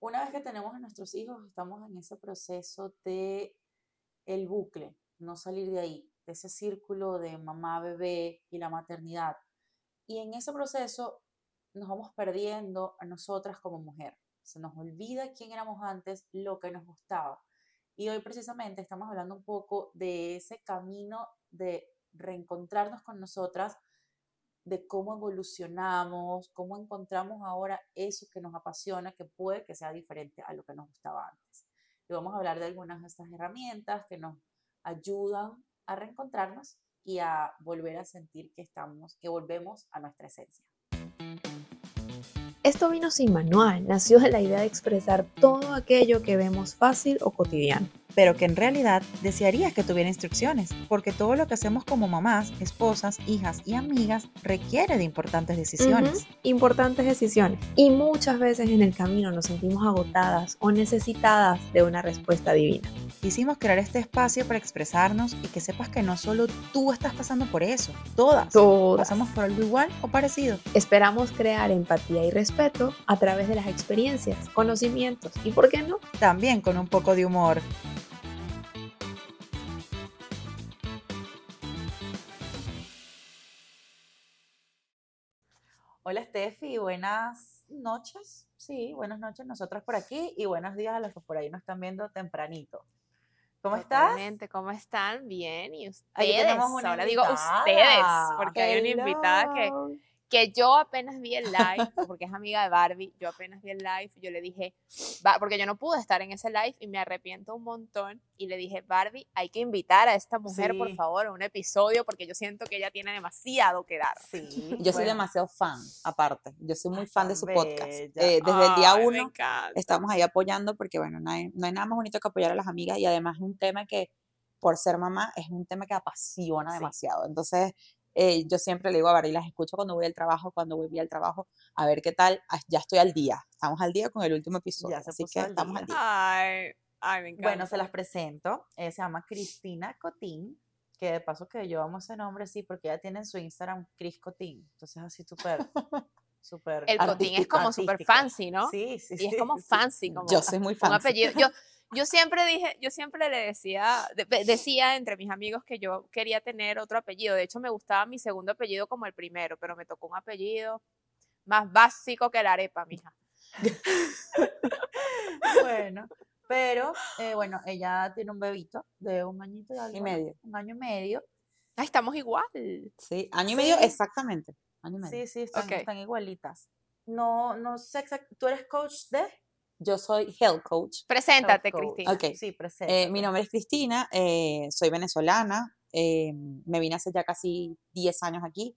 una vez que tenemos a nuestros hijos, estamos en ese proceso de el bucle, no salir de ahí, de ese círculo de mamá, bebé y la maternidad. Y en ese proceso nos vamos perdiendo a nosotras como mujer. Se nos olvida quién éramos antes, lo que nos gustaba. Y hoy precisamente estamos hablando un poco de ese camino de reencontrarnos con nosotras, de cómo evolucionamos, cómo encontramos ahora eso que nos apasiona, que puede que sea diferente a lo que nos gustaba antes. Y vamos a hablar de algunas de estas herramientas que nos ayudan a reencontrarnos y a volver a sentir que estamos, que volvemos a nuestra esencia. Esto vino sin manual, nació de la idea de expresar todo aquello que vemos fácil o cotidiano pero que en realidad desearías que tuviera instrucciones, porque todo lo que hacemos como mamás, esposas, hijas y amigas requiere de importantes decisiones. Importantes decisiones. Y muchas veces en el camino nos sentimos agotadas o necesitadas de una respuesta divina. Quisimos crear este espacio para expresarnos y que sepas que no solo tú estás pasando por eso, todas, todas. pasamos por algo igual o parecido. Esperamos crear empatía y respeto a través de las experiencias, conocimientos y, ¿por qué no? También con un poco de humor. Hola Steffi, buenas noches. Sí, buenas noches nosotras por aquí y buenos días a los que por ahí nos están viendo tempranito. ¿Cómo Totalmente. estás? ¿Cómo están? Bien. ¿Y ustedes? Ahora digo ustedes, porque hay una invitada que que yo apenas vi el live, porque es amiga de Barbie, yo apenas vi el live, yo le dije, porque yo no pude estar en ese live y me arrepiento un montón, y le dije, Barbie, hay que invitar a esta mujer, por favor, a un episodio, porque yo siento que ella tiene demasiado que dar. Sí, yo soy demasiado fan, aparte, yo soy muy fan de su podcast. Eh, desde el día uno estamos ahí apoyando, porque bueno, no hay, no hay nada más bonito que apoyar a las amigas, y además es un tema que por ser mamá, es un tema que apasiona demasiado. Entonces, eh, yo siempre le digo a Barbie, las escucho cuando voy al trabajo, cuando voy al trabajo, a ver qué tal, ah, ya estoy al día, estamos al día con el último episodio, así que estamos al día. Ay, ay, me encanta. Bueno, se las presento, se llama Cristina Cotín, que de paso que yo amo ese nombre, sí, porque ella tiene en su Instagram Cris Cotín, entonces así súper... Super el cotín es como súper fancy, ¿no? Sí, sí, Y es como fancy. Como yo soy muy fancy. Un apellido. Yo, yo siempre dije, yo siempre le decía, decía entre mis amigos que yo quería tener otro apellido. De hecho, me gustaba mi segundo apellido como el primero, pero me tocó un apellido más básico que la arepa, mija. bueno, pero eh, bueno, ella tiene un bebito de un añito y, medio. Un año y medio. Ah, estamos igual. Sí, año y medio exactamente. Sí, sí, están, están igualitas. No, no sé exactamente. ¿Tú eres coach de? Yo soy health coach. Preséntate, Cristina. Okay. Sí, eh, mi nombre es Cristina, eh, soy venezolana, eh, me vine hace ya casi 10 años aquí.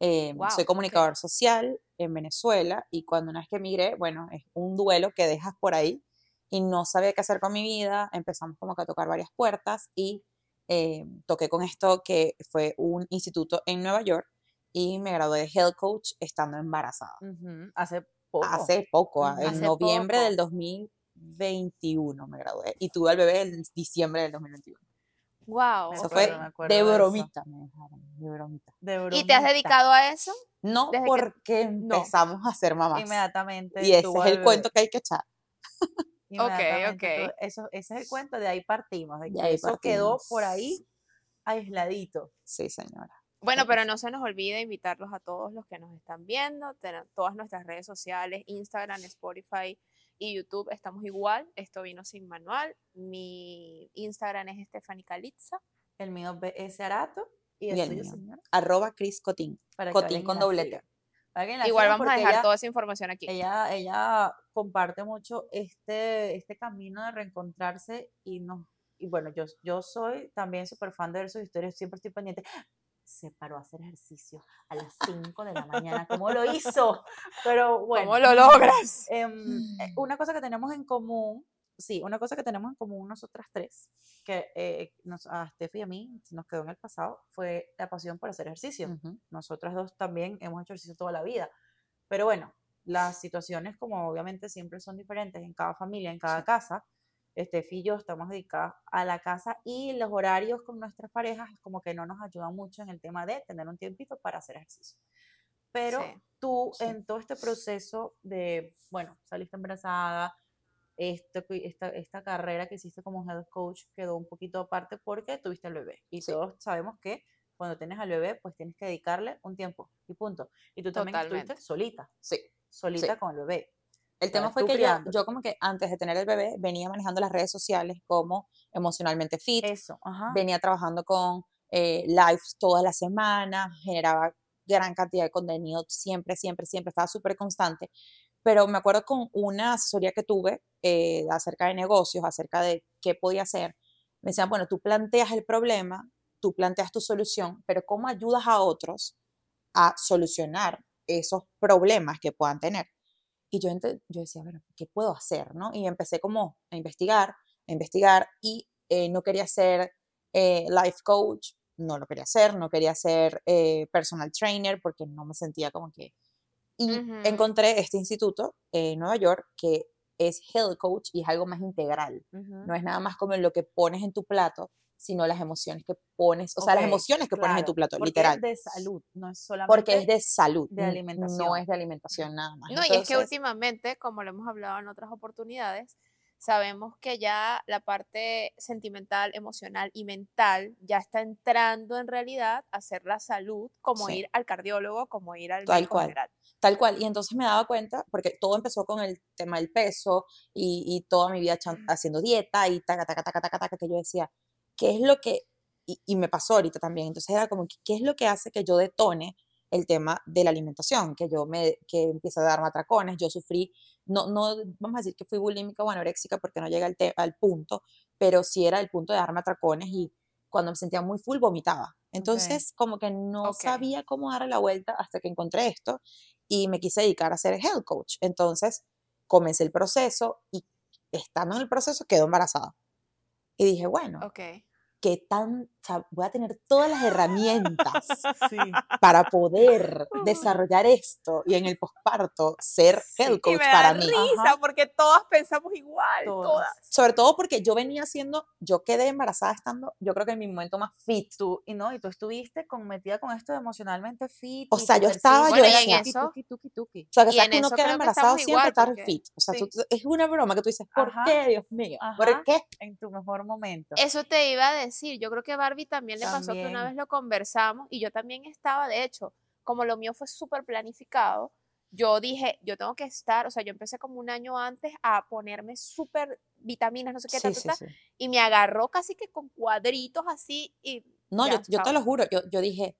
soy comunicador social en Venezuela y cuando una vez que emigré, bueno, es un duelo que dejas por ahí y no sabía qué hacer con mi vida. Empezamos como que a tocar varias puertas y toqué con esto que fue un instituto en Nueva York y me gradué de health coach estando embarazada. Hace Hace poco, en noviembre del 2021 me gradué y tuve al bebé en diciembre del 2021. Wow. Eso fue de bromita, me dejaron, de bromita. ¿Y te has dedicado a eso? No, porque empezamos a ser mamás. Inmediatamente. Y ese es el cuento que hay que echar. ok, ok. Eso, ese es el cuento, de ahí partimos, de que eso quedó por ahí aisladito. Sí, señora. Bueno, pero no se nos olvide invitarlos a todos los que nos están viendo, todas nuestras redes sociales, Instagram, Spotify y YouTube, estamos igual. Esto vino sin manual. Mi Instagram es Stephanie Calitza. El mío es Arato. Y el, suyo, Arroba Cris Cotín. Cotín con doblete. Igual vamos a dejar toda esa información aquí. Ella, ella comparte mucho este, este camino de reencontrarse y nos y bueno, yo, yo soy también súper fan de ver sus historias, siempre estoy pendiente se paró a hacer ejercicio a las 5 de la mañana. ¿Cómo lo hizo? Pero bueno. ¿Cómo lo logras? Em, eh, una cosa que tenemos en común, sí, una cosa que tenemos en común nosotras tres, que eh, nos, a Steffi y a mí nos quedó en el pasado, fue la pasión por hacer ejercicio. Nosotras dos también hemos hecho ejercicio toda la vida. Pero bueno, las situaciones como obviamente siempre son diferentes en cada familia, en cada casa. Estefi y yo estamos dedicados a la casa y los horarios con nuestras parejas como que no nos ayudan mucho en el tema de tener un tiempito para hacer ejercicio. Pero tú en todo este proceso de, bueno, saliste embarazada, esto, esta, esta carrera que hiciste como health coach quedó un poquito aparte porque tuviste al bebé. Y todos sabemos que cuando tienes al bebé, pues tienes que dedicarle un tiempo y punto. Y tú también estuviste solita. Sí. Solita con el bebé. El tema fue que yo, yo, como que antes de tener el bebé venía manejando las redes sociales como emocionalmente fit. Eso, Venía trabajando con eh, lives toda la semana, generaba gran cantidad de contenido siempre, siempre, siempre, estaba súper constante. Pero me acuerdo con una asesoría que tuve eh, acerca de negocios, acerca de qué podía hacer. Me decían, bueno, tú planteas el problema, tú planteas tu solución, pero ¿cómo ayudas a otros a solucionar esos problemas que puedan tener? Y yo, yo decía, bueno, ¿qué puedo hacer? ¿no? Y empecé como a investigar, a investigar y eh, no quería ser eh, life coach, no lo quería hacer, no quería ser eh, personal trainer porque no me sentía como que... Y encontré este instituto en Nueva York que es Health Coach y es algo más integral. No es nada más como lo que pones en tu plato, sino las emociones que pones, o sea, las emociones que pones en tu plato, literal. Porque es de salud, no es solamente. Porque es de salud, de alimentación. No es de alimentación nada más. No, y es que últimamente, como lo hemos hablado en otras oportunidades, sabemos que ya la parte sentimental, emocional y mental ya está entrando en realidad a ser la salud, como ir al cardiólogo, como ir al tal cual, Tal cual. Y entonces me daba cuenta, porque todo empezó con el tema del peso y, y toda mi vida haciendo dieta y taca, taca, taca, taca, taca, que yo decía, ¿qué es lo que, y, y me pasó ahorita también, entonces era como, ¿qué es lo que hace que yo detone el tema de la alimentación, que yo me, que empieza a dar matracones, yo sufrí, no, no, vamos a decir que fui bulímica o anoréxica porque no llega al, al punto, pero sí era el punto de dar matracones y cuando me sentía muy full vomitaba. Entonces, como que no sabía cómo darle la vuelta hasta que encontré esto y me quise dedicar a ser health coach. Entonces, comencé el proceso y estando en el proceso quedó embarazada. Y dije, bueno, okay que tan, voy a tener todas las herramientas para poder desarrollar esto y en el posparto ser health coach para mí. risa porque todas pensamos igual, todas. Sobre todo porque yo venía siendo, yo quedé embarazada estando, yo creo que en mi momento más fit. Tú, y no, y tú estuviste con, metida con esto de emocionalmente fit. O sea, yo estaba, yo decía, eso, tuki, tuki, tuki. O sea, que, que uno queda embarazado siempre estar fit. O sea, es una broma que tú dices, ¿por qué, Dios mío? ¿Por qué? En tu mejor momento. Eso te iba a decir yo creo que a Barbie también le pasó que una vez lo conversamos y yo también estaba, de hecho, como lo mío fue súper planificado, yo dije, yo tengo que estar, o sea, yo empecé como un año antes a ponerme súper vitaminas, no sé qué, y me agarró casi que con cuadritos así y... No, yo, yo, te lo juro, yo, yo dije,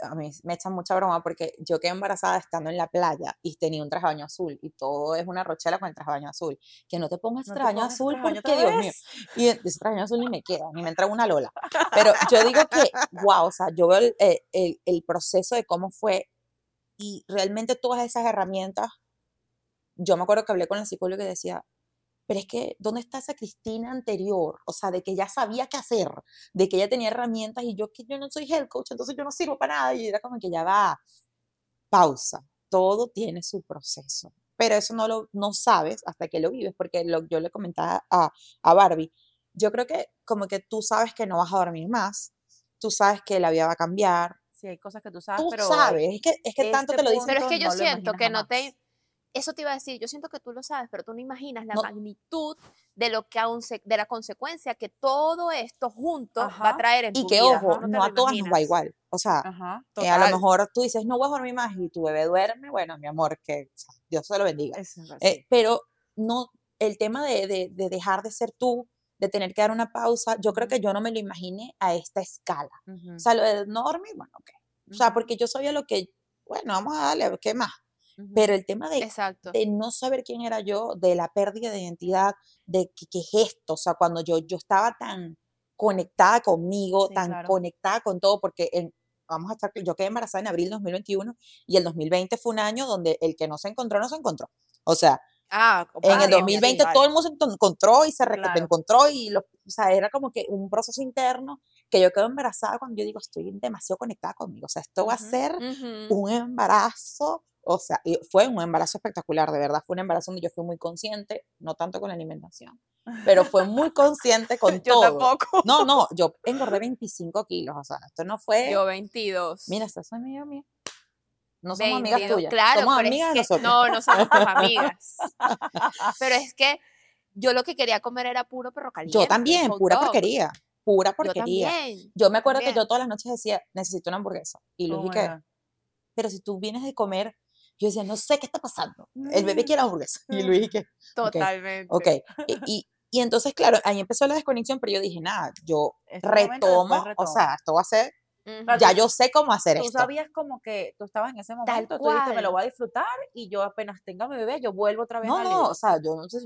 a mí me echan mucha broma porque yo quedé embarazada estando en la playa y tenía un traje azul y todo es una rochela con el traje azul. Que no te pongas no traje azul porque, Dios mío. Y ese traje azul ni me queda, ni me entra una lola. Pero yo digo que, wow, o sea, yo veo el, el, el proceso de cómo fue y realmente todas esas herramientas. Yo me acuerdo que hablé con la psicóloga y decía, pero es que, ¿dónde está esa Cristina anterior? O sea, de que ya sabía qué hacer, de que ella tenía herramientas y yo que yo no soy health coach, entonces yo no sirvo para nada. Y era como que ya va, pausa, todo tiene su proceso. Pero eso no lo no sabes hasta que lo vives, porque lo, yo le comentaba a, a Barbie, yo creo que como que tú sabes que no vas a dormir más, tú sabes que la vida va a cambiar. Sí, hay cosas que tú sabes, tú sabes, es que, es que tanto te lo dicen. Pero es que yo siento que no te eso te iba a decir, yo siento que tú lo sabes, pero tú no imaginas la magnitud de lo que aún de la consecuencia que todo esto junto va a traer en y que ojo, no, a todas nos va igual. O sea, eh, a lo mejor tú dices, no voy a dormir más y tu bebé duerme, bueno, mi amor, que Dios se lo bendiga. Eh, pero no, el tema de, de, de, dejar de ser tú, de tener que dar una pausa, yo creo que yo no me lo imaginé a esta escala. O sea, lo de no dormir, bueno, ok. O sea, porque yo sabía lo que, bueno, vamos a darle, ¿qué más? Pero el tema de, de, no saber quién era yo, de la pérdida de identidad, de qué es esto, o sea, cuando yo, yo estaba tan conectada conmigo, tan conectada con todo, porque en, vamos a estar, yo quedé embarazada en abril de 2021 y el 2020 fue un año donde el que no se encontró, no se encontró. O sea, ah, en el 2020 todo el mundo se encontró y se encontró y lo, o sea, era como que un proceso interno que yo quedo embarazada cuando yo digo estoy demasiado conectada conmigo, o sea, esto va a ser un embarazo o sea, fue un embarazo espectacular, de verdad. Fue un embarazo donde yo fui muy consciente, no tanto con la alimentación, pero fue muy consciente con yo todo. Tampoco. No, no, yo engordé 25 kilos, o sea, esto no fue. Yo 22. Mira, esta es amiga mía. No somos amigas tuyas. Claro, somos amigas No, no somos amigas. pero es que yo lo que quería comer era puro perro caliente. Yo también, pura porquería. Pura porquería. Yo, me acuerdo que yo todas las noches decía, necesito una hamburguesa. Y Luis oh dije, pero si tú vienes de comer, yo decía, no sé qué está pasando. El bebé quiere hamburguesa. Y Luis dije, totalmente. Ok. Y, y, entonces, claro, ahí empezó la desconexión, pero yo dije, nada, yo retomo, o sea, esto va a ser ya yo sé cómo hacer esto. Tú sabías como que tú estabas en ese momento, tú dijiste, me lo voy a disfrutar y yo apenas tenga mi bebé, yo vuelvo otra vez no, a No, o sea, yo no sé,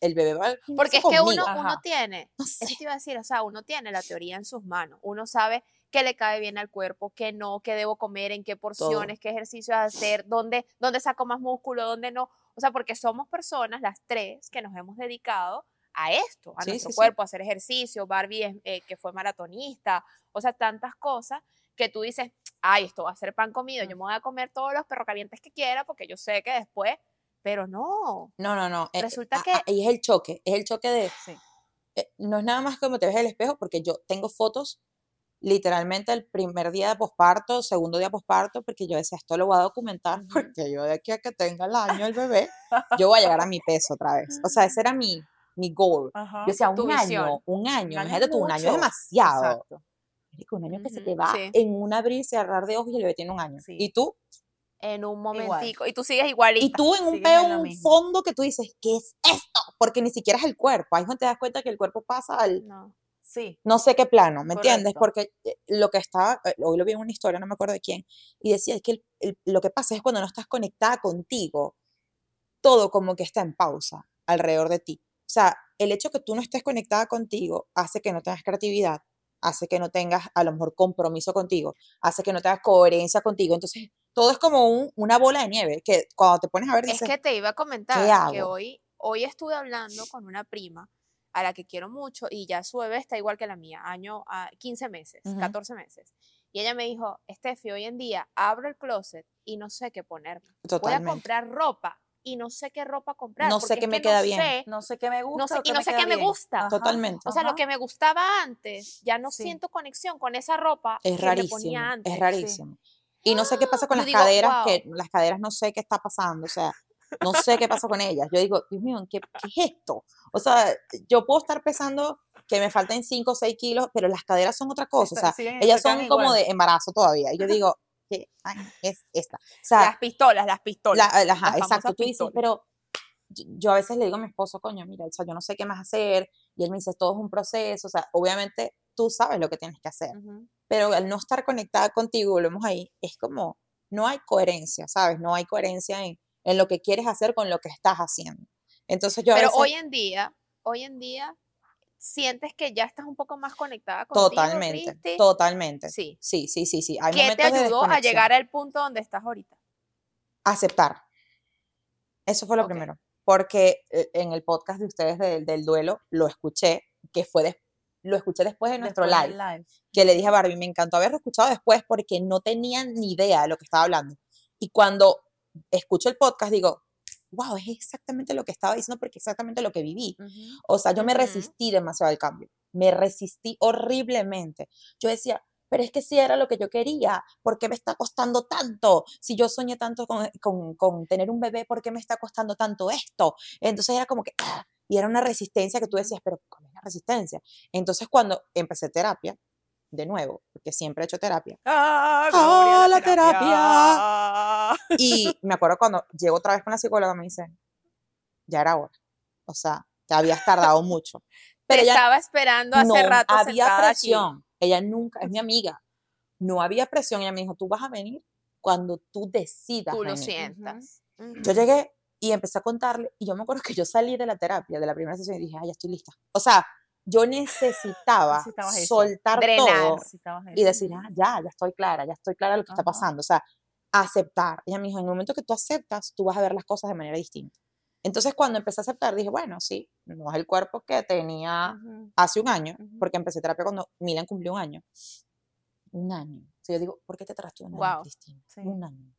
el bebé va Porque es que uno, uno tiene, eso te iba a decir, o sea, uno tiene la teoría en sus manos, uno sabe qué le cae bien al cuerpo, qué no, qué debo comer, en qué porciones, qué ejercicios hacer, dónde, dónde saco más músculo, dónde no. O sea, porque somos personas, las tres, que nos hemos dedicado a esto, a nuestro cuerpo, a hacer ejercicio. Barbie, eh, que fue maratonista, o sea, tantas cosas que tú dices, ay, esto va a ser pan comido, yo me voy a comer todos los perros calientes que quiera porque yo sé que después, pero no. No, no, no. Eh, Resulta que... Ahí es el choque, es el choque de... Eh, no es nada más como te ves el espejo porque yo tengo fotos literalmente el primer día de posparto, segundo día de posparto, porque yo decía, esto lo voy a documentar porque yo de aquí a que tenga el año el bebé, yo voy a llegar a mi peso otra vez. O sea, ese era mi, mi goal. Yo decía, un año, un año, imagínate tú, un año es demasiado. Exacto un año que se te va en un abrir y cerrar de ojos y el bebé tiene un año. ¿Y tú? En un momentico. Y tú sigues igualito. Y tú en un peo, un fondo que tú dices, ¿qué es esto? Porque ni siquiera es el cuerpo. Ahí es donde te das cuenta que el cuerpo pasa al... No. Sí. No sé qué plano, ¿me entiendes? Porque eh, lo que está, eh, hoy lo vi en una historia, no me acuerdo de quién, y decía, es que lo que pasa es cuando no estás conectada contigo, todo como que está en pausa alrededor de ti. O sea, el hecho que tú no estés conectada contigo hace que no tengas creatividad, hace que no tengas a lo mejor compromiso contigo, hace que no tengas coherencia contigo. Entonces, todo es como una bola de nieve que cuando te pones a ver dices, Es que te iba a comentar que hoy, hoy estuve hablando con una prima a la que quiero mucho y ya su bebé está igual que la mía, año a ah, 15 meses, 14 meses. Y ella me dijo, Steffi, hoy en día abro el closet y no sé qué ponerme. Voy a comprar ropa y no sé qué ropa comprar. No sé qué me queda bien. no sé qué me gusta. y no sé qué me gusta. Totalmente. O sea, lo que me gustaba antes, ya no siento conexión con esa ropa es que rarísimo, ponía antes. Es rarísimo. Y no sé qué pasa con las caderas, que las caderas no sé qué está pasando, o sea, no sé qué pasa con ellas. Yo digo, Dios mío, ¿qué, ¿qué, es esto? O sea, yo puedo estar pesando que me falten 5 o 6 kilos, pero las caderas son otra cosa, o sea, ellas son como de embarazo todavía. Y yo digo, ¿qué es esta? las pistolas, las pistolas. exacto, tú dices, pero yo a veces le digo a mi esposo, coño, mira, o sea, yo no sé qué más hacer, y él me dice, todo es un proceso, o sea, obviamente tú sabes lo que tienes que hacer, pero al no estar conectada contigo, volvemos ahí, es como, no hay coherencia, ¿sabes? No hay coherencia en, en lo que quieres hacer con lo que estás haciendo. Entonces yo Pero hoy en día, hoy en día, sientes que ya estás un poco más conectada contigo, Totalmente, totalmente. Sí. Sí, sí, sí, sí. ¿Qué te ayudó a llegar al punto donde estás ahorita? Aceptar. Eso fue lo primero. Porque eh, en el podcast de ustedes del, duelo lo escuché, que fue lo escuché después de nuestro live, que le dije a Barbie, me encantó haberlo escuchado después porque no tenía ni idea de lo que estaba hablando. Y cuando escucho el podcast digo, wow, es exactamente lo que estaba diciendo porque exactamente lo que viví. O sea, yo me resistí demasiado al cambio, me resistí horriblemente. Yo decía, pero es que si era lo que yo quería, ¿por qué me está costando tanto? Si yo soñé tanto con, con, con tener un bebé, ¿por qué me está costando tanto esto? Entonces era como que, ¡ah! y era una resistencia que tú decías, pero ¿cómo es la resistencia? Entonces cuando empecé terapia, de nuevo, porque siempre he hecho terapia. ¡Ah, ¡Ah la, terapia! Y me acuerdo cuando llego otra vez con la psicóloga, me dice, ya era hora. O sea, ya habías tardado mucho. Pero ella estaba esperando hace no rato. Había presión. Ella nunca, es mi amiga. No había presión. Ella me dijo, tú vas a venir cuando tú decidas. Tú lo sientas. Yo llegué y empecé a contarle. Y yo me acuerdo que yo salí de la terapia, de la primera sesión, y dije, ah, ya estoy lista. O sea, yo necesitaba soltar todo y decir, ah, ya, ya estoy clara, ya estoy clara de lo que está pasando. O sea, aceptar. Ella me dijo, en el momento que tú aceptas, tú vas a ver las cosas de manera distinta. Entonces, cuando empecé a aceptar, dije, bueno, sí, no es el cuerpo que tenía hace un año, porque empecé terapia cuando Milan cumplió un año. Un año. O sea, yo digo, ¿por qué te trataste un año, Cristina? Un año.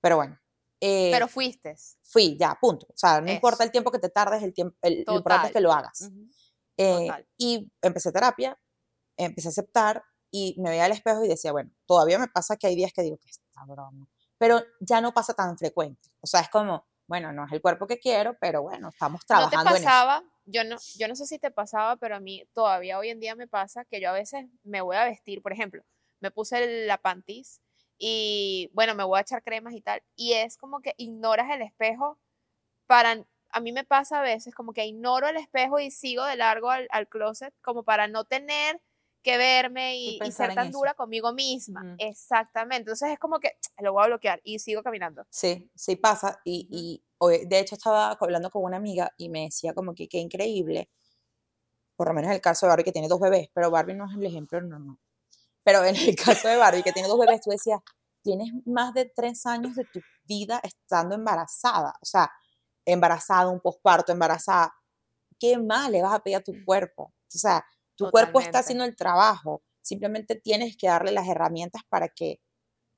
Pero bueno. Eh, Pero fuiste. Fui, ya, punto. O sea, no importa el tiempo que te tardes, el tiempo, el, lo importante es que lo hagas. Eh, y empecé terapia, empecé a aceptar y me veía al espejo y decía, bueno, todavía me pasa que hay días que digo que está broma, pero ya no pasa tan frecuente. O sea, es como, bueno, no es el cuerpo que quiero, pero bueno, estamos trabajando ¿No te pasaba, yo no, yo no sé si te pasaba, pero a mí todavía hoy en día me pasa que yo a veces me voy a vestir, por ejemplo, me puse la panties y bueno, me voy a echar cremas y tal, y es como que ignoras el espejo para, a mí me pasa a veces como que ignoro el espejo y sigo de largo al, closet como para no tener que verme y, ser tan dura conmigo misma. Exactamente. Entonces es como que lo voy a bloquear y sigo caminando. Sí, sí pasa. Y, y de hecho estaba hablando con una amiga y me decía como que qué increíble, por lo menos en el caso de Barbie que tiene dos bebés, pero Barbie no es el ejemplo normal. Pero en el caso de Barbie que tiene dos bebés, tú decías, tienes más de tres años de tu vida estando embarazada, o sea, embarazada, un posparto, embarazada. ¿Qué más le vas a pedir a tu cuerpo? O sea, tu cuerpo está haciendo el trabajo, simplemente tienes que darle las herramientas para que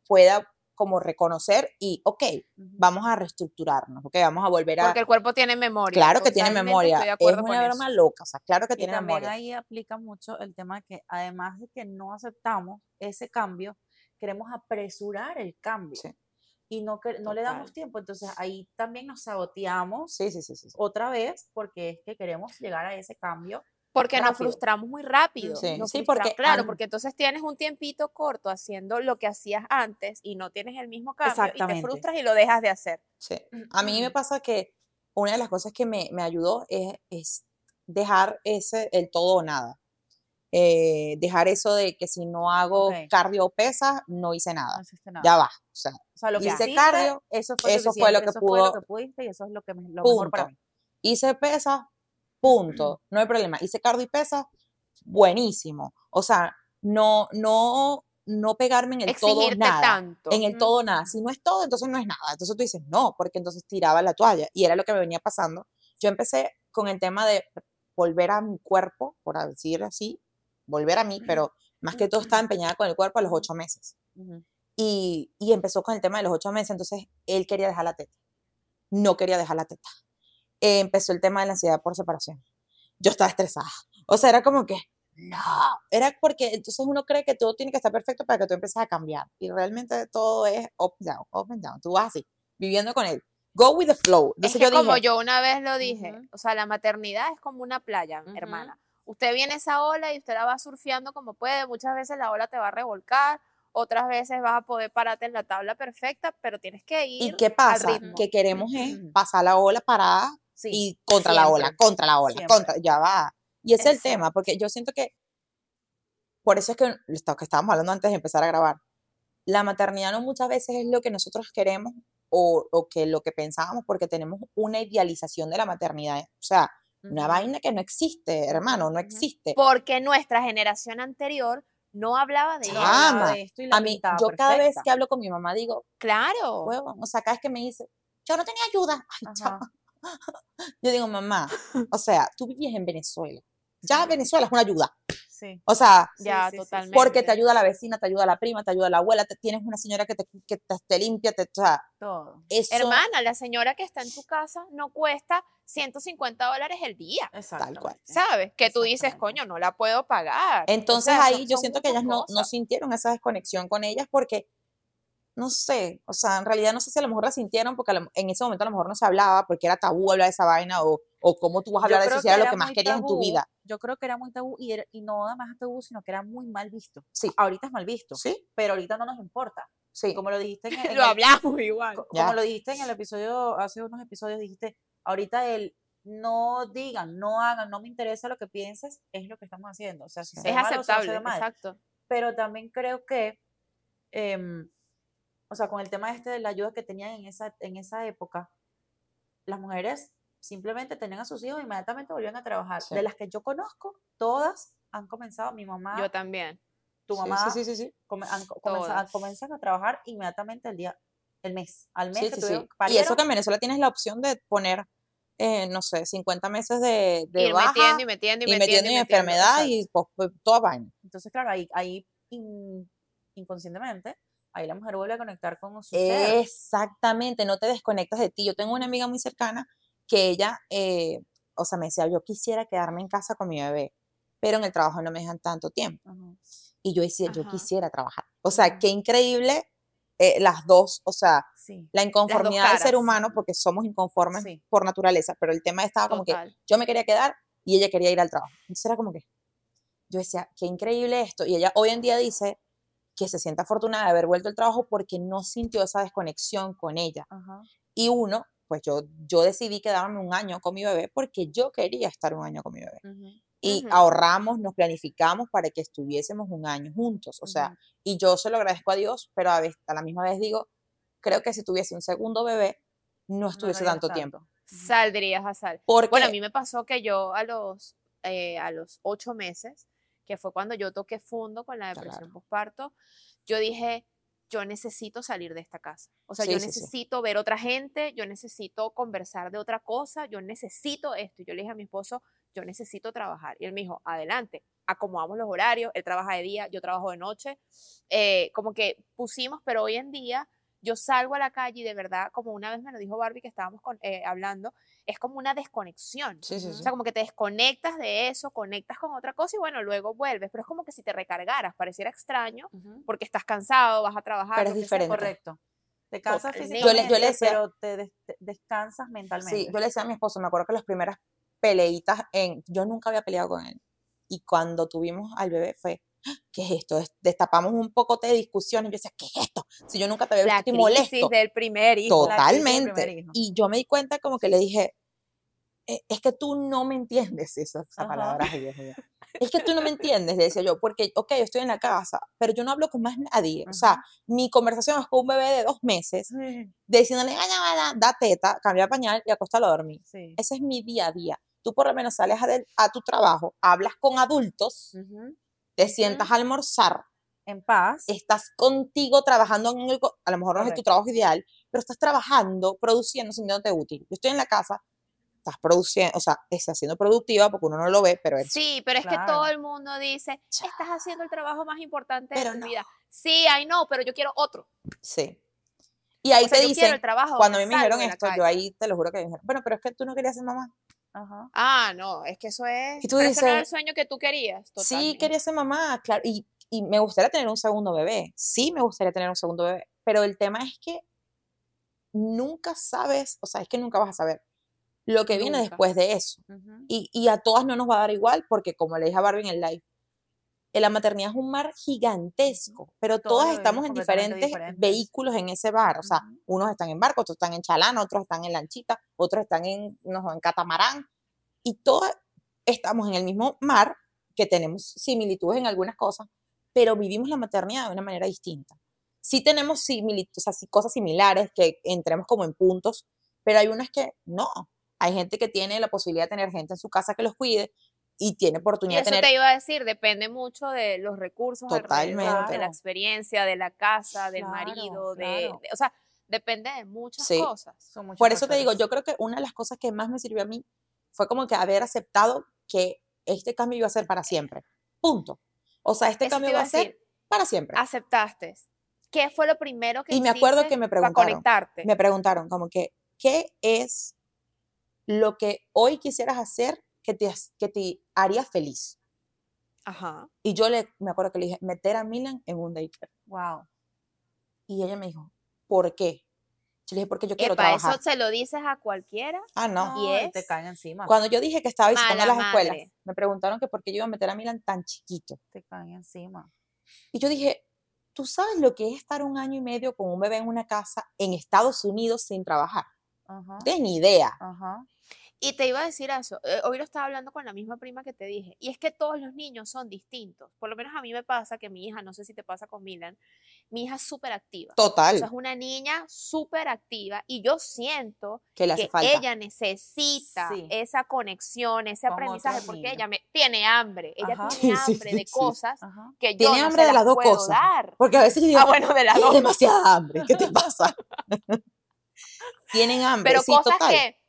pueda como reconocer y, ok, vamos a reestructurarnos, ok, vamos a volver a... Porque el cuerpo tiene memoria. Claro que tiene memoria, es una broma loca, o sea, claro que tiene también memoria. ahí aplica mucho el tema de que además de que no aceptamos ese cambio, queremos apresurar el cambio. Y no, que, no le damos tiempo, entonces ahí también nos saboteamos sí, sí, sí, sí, otra vez porque es que queremos llegar a ese cambio porque nos frustramos muy rápido. Sí, porque claro, porque entonces tienes un tiempito corto haciendo lo que hacías antes y no tienes el mismo cambio y te frustras y lo dejas de hacer. Sí. A mí me pasa que una de las cosas que me, ayudó es, dejar ese el todo o nada. Eh, dejar eso de que si no hago cardio o pesas, no hice nada. Ya va. O sea, lo que hice cardio, eso fue, eso fue lo que pudo. pudiste y eso es lo, que, lo mejor para mí. Hice pesas, punto, no hay problema. Hice cardio y pesa, buenísimo. O sea, no, no, no pegarme en el todo nada. Tanto. En el todo nada. Si no es todo, entonces no es nada. Entonces tú dices, no, porque entonces tiraba la toalla. Y era lo que me venía pasando. Yo empecé con el tema de volver a mi cuerpo, por decir así, volver a mí, pero más que todo estaba empeñada con el cuerpo a los ocho meses. y, y empezó con el tema de los ocho meses, entonces él quería dejar la teta. No quería dejar la teta empezó el tema de la ansiedad por separación. Yo estaba estresada. O sea, era como que, no, era porque entonces uno cree que todo tiene que estar perfecto para que tú empieces a cambiar. Y realmente todo es up, down, up and down. Tú vas así, viviendo con él. Go with the flow. es que como yo una vez lo dije, o sea, la maternidad es como una playa, hermana. Usted viene esa ola y usted la va surfeando como puede. Muchas veces la ola te va a revolcar, otras veces vas a poder pararte en la tabla perfecta, pero tienes que ir. ¿Y qué pasa? Que queremos es pasar la ola parada y contra la ola, contra la ola, contra, ya va. Y ese es el tema, porque yo siento que, por eso es que lo que estábamos hablando antes de empezar a grabar, la maternidad no muchas veces es lo que nosotros queremos o, o que lo que pensábamos porque tenemos una idealización de la maternidad. O sea, una vaina que no existe, hermano, no existe. Porque nuestra generación anterior no hablaba de, esto. a mí, yo cada vez que hablo con mi mamá digo, claro. o sea, cada vez que me dice, yo no tenía ayuda. Ay, yo digo, mamá, o sea, tú vivías en Venezuela. Ya Venezuela es una ayuda. Sí. O sea, ya, totalmente. porque te ayuda la vecina, te ayuda la prima, te ayuda la abuela, te, tienes una señora que te, que te, limpia, te, o sea, todo. Hermana, la señora que está en tu casa no cuesta 150 dólares el día. Tal cual. ¿Sabes? Que tú dices, coño, no la puedo pagar. Entonces ahí yo siento que ellas no, no, sintieron esa desconexión con ellas porque no sé, o sea, en realidad no sé si a lo mejor la sintieron porque en ese momento a lo mejor no se hablaba porque era tabú hablar de esa vaina o, o cómo tú vas a hablar de eso si era, lo que más querías en tu vida. Yo creo que era muy tabú y, y no nada más tabú, sino que era muy mal visto. Sí. Ahorita es mal visto. Sí. Pero ahorita no nos importa. Sí. Como lo dijiste en el, Lo hablamos igual. Como lo dijiste en el episodio, hace unos episodios dijiste, ahorita el no digan, no hagan, no me interesa lo que pienses, es lo que estamos haciendo. O sea, si es aceptable, exacto. Pero también creo que em, o sea, con el tema este de la ayuda que tenían en esa, en esa época, las mujeres simplemente tenían a sus hijos e inmediatamente volvían a trabajar. De las que yo conozco, todas han comenzado, mi mamá. Yo también. Tu mamá. Sí, sí, sí. han comenzado, a trabajar inmediatamente el día, el mes, al mes que tuvieron, Y eso que en Venezuela tienes la opción de poner, eh, no sé, 50 meses de, de y metiendo y metiendo y, metiendo, y, metiendo, enfermedad y pues, pues, toda vaina. Entonces, claro, ahí, ahí inconscientemente ahí la mujer vuelve a conectar con su ser. Exactamente, no te desconectas de ti. Yo tengo una amiga muy cercana que ella, eh, o sea, me decía, yo quisiera quedarme en casa con mi bebé, pero en el trabajo no me dejan tanto tiempo. Y yo decía, yo quisiera trabajar. O sea, qué increíble eh, las dos, o sea, la inconformidad del ser humano, porque somos inconformes por naturaleza, pero el tema estaba como que yo me quería quedar y ella quería ir al trabajo. Entonces era como que, yo decía, qué increíble esto. Y ella hoy en día dice que se siente afortunada de haber vuelto al trabajo porque no sintió esa desconexión con ella. Y uno, pues yo, yo decidí quedarme un año con mi bebé porque yo quería estar un año con mi bebé. Y ahorramos, nos planificamos para que estuviésemos un año juntos. O sea, y yo se lo agradezco a Dios, pero a, a la misma vez digo, creo que si tuviese un segundo bebé, no estuviese tanto, tiempo. Saldrías a sal. Bueno, a mí me pasó que yo a los, eh, a los ocho meses, que fue cuando yo toqué fondo con la depresión postparto, yo dije, yo necesito salir de esta casa. O sea, yo necesito ver otra gente, yo necesito conversar de otra cosa, yo necesito esto. Y yo le dije a mi esposo, yo necesito trabajar. Y él me dijo, adelante, acomodamos los horarios, él trabaja de día, yo trabajo de noche. Eh, como que pusimos, pero hoy en día yo salgo a la calle y de verdad, como una vez me lo dijo Barbie que estábamos eh, hablando, es como una desconexión. O sea, como que te desconectas de eso, conectas con otra cosa y bueno, luego vuelves. Pero es como que si te recargaras, pareciera extraño porque estás cansado, vas a trabajar. Pero es diferente. Correcto. Te cansas físicamente, yo le, pero te descansas mentalmente. Sí, yo le decía a mi esposo, me acuerdo que las primeras peleitas en, yo nunca había peleado con él. Y cuando tuvimos al bebé fue, ¿qué es esto? Destapamos un poco de discusión y yo decía, ¿qué es esto? Si yo nunca te había visto, la crisis del primer hijo. Totalmente. Y yo me di cuenta como que le dije, e, es que tú no me entiendes esas palabras, Es que tú no me entiendes, le decía yo, porque, ok, yo estoy en la casa, pero yo no hablo con más nadie. O sea, mi conversación es con un bebé de dos meses, diciéndole, da teta, cambia pañal y acóstalo a dormir. Ese es mi día a día. Tú por lo menos sales a, tu trabajo, hablas con adultos, te sientas a almorzar en paz. Estás contigo trabajando en el, a lo mejor no es tu trabajo ideal, pero estás trabajando, produciendo, sintiéndote útil. Yo estoy en la casa, estás produciendo, o sea, estás siendo productiva porque uno no lo ve, pero es. Sí, pero es que todo el mundo dice, estás haciendo el trabajo más importante de tu vida. Sí, ay no, pero yo quiero otro. Sí. Y ahí te dicen, cuando a mí me dijeron esto, yo ahí te lo juro que me dijeron, bueno, pero es que tú no querías ser mamá. Ah, no, es que eso es. Y tú dices, era el sueño que tú querías. Sí, quería ser mamá, claro. Y, y me gustaría tener un segundo bebé. Sí, me gustaría tener un segundo bebé. Pero el tema es que nunca sabes, o sea, es que nunca vas a saber lo que viene después de eso. y, y, a todas no nos va a dar igual, porque como le dije a Barbie en el live, la maternidad es un mar gigantesco, pero todas estamos en diferentes, vehículos en ese bar. O sea, unos están en barco, otros están en chalán, otros están en lanchita, otros están en, no, en catamarán. Y todas estamos en el mismo mar, que tenemos similitudes en algunas cosas, pero vivimos la maternidad de una manera distinta. Sí tenemos similitudes, o sea, cosas similares que entremos como en puntos, pero hay unas que no. Hay gente que tiene la posibilidad de tener gente en su casa que los cuide, y tiene oportunidad de tener... te iba a decir, depende mucho de los recursos, Totalmente. de la experiencia, de la casa, del marido, de, o sea, depende de muchas cosas. Por eso te digo, yo creo que una de las cosas que más me sirvió a mí fue como que haber aceptado que este cambio iba a ser para siempre. Punto. O sea, este cambio iba a ser para siempre. Aceptaste. ¿Qué fue lo primero que Y me acuerdo que me preguntaron. conectarte? Me preguntaron como que, ¿qué es lo que hoy quisieras hacer que te, que te haría feliz. Ajá. Y yo le, me acuerdo que le dije, meter a Milan en un daycare. Wow. Y ella me dijo, ¿por qué? Yo le dije, porque yo quiero Epa, trabajar. ¿eso se lo dices a cualquiera? Ah, no. y te caen encima. Cuando yo dije que estaba visitando las escuelas, me preguntaron que por qué yo iba a meter a Milan tan chiquito. Te caen encima. Y yo dije, ¿tú sabes lo que es estar un año y medio con un bebé en una casa en Estados Unidos sin trabajar? Ajá. No tienes ni idea. Ajá. Y te iba a decir eso, eh, hoy lo estaba hablando con la misma prima que te dije, y es que todos los niños son distintos. Por lo menos a mí me pasa que mi hija, no sé si te pasa con Milan, mi hija es súper activa. Total. O sea, es una niña súper activa y yo siento que, ella necesita esa conexión, ese aprendizaje, porque ella me, tiene hambre, ella tiene hambre de cosas que yo tiene hambre de las dos cosas. Dar. Porque a veces yo digo, ah, bueno, de las dos. demasiada hambre, ¿qué te pasa? Tienen hambre, Pero cosas que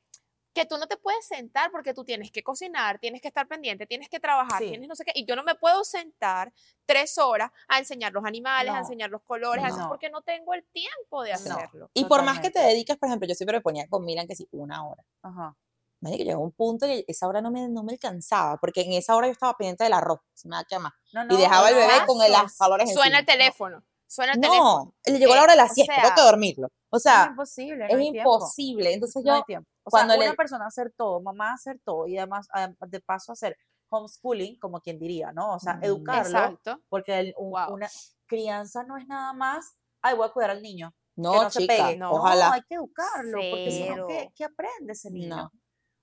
que tú no te puedes sentar porque tú tienes que cocinar, tienes que estar pendiente, tienes que trabajar, tienes no sé qué, y yo no me puedo sentar tres horas a enseñar los animales, a enseñar los colores, porque no tengo el tiempo de hacerlo. Y por más que te dediques, por ejemplo, yo siempre me ponía con Milan que sí, una hora. Ajá. Me que llegó un punto que esa hora no me, no me alcanzaba, porque en esa hora yo estaba pendiente del arroz, se me da más. y dejaba el bebé con el, las Suena el teléfono. Suena el teléfono. No, le llegó la hora de la siesta, tengo que dormirlo. O sea, es imposible. es imposible. Entonces yo, cuando una persona hacer todo, mamá hacer todo y además de paso hacer homeschooling, como quien diría, ¿no? O sea, educarlo. Exacto. Porque una crianza no es nada más, ay, voy a cuidar al niño. No, chica, No, hay que educarlo, porque si no, ¿qué, aprende ese niño?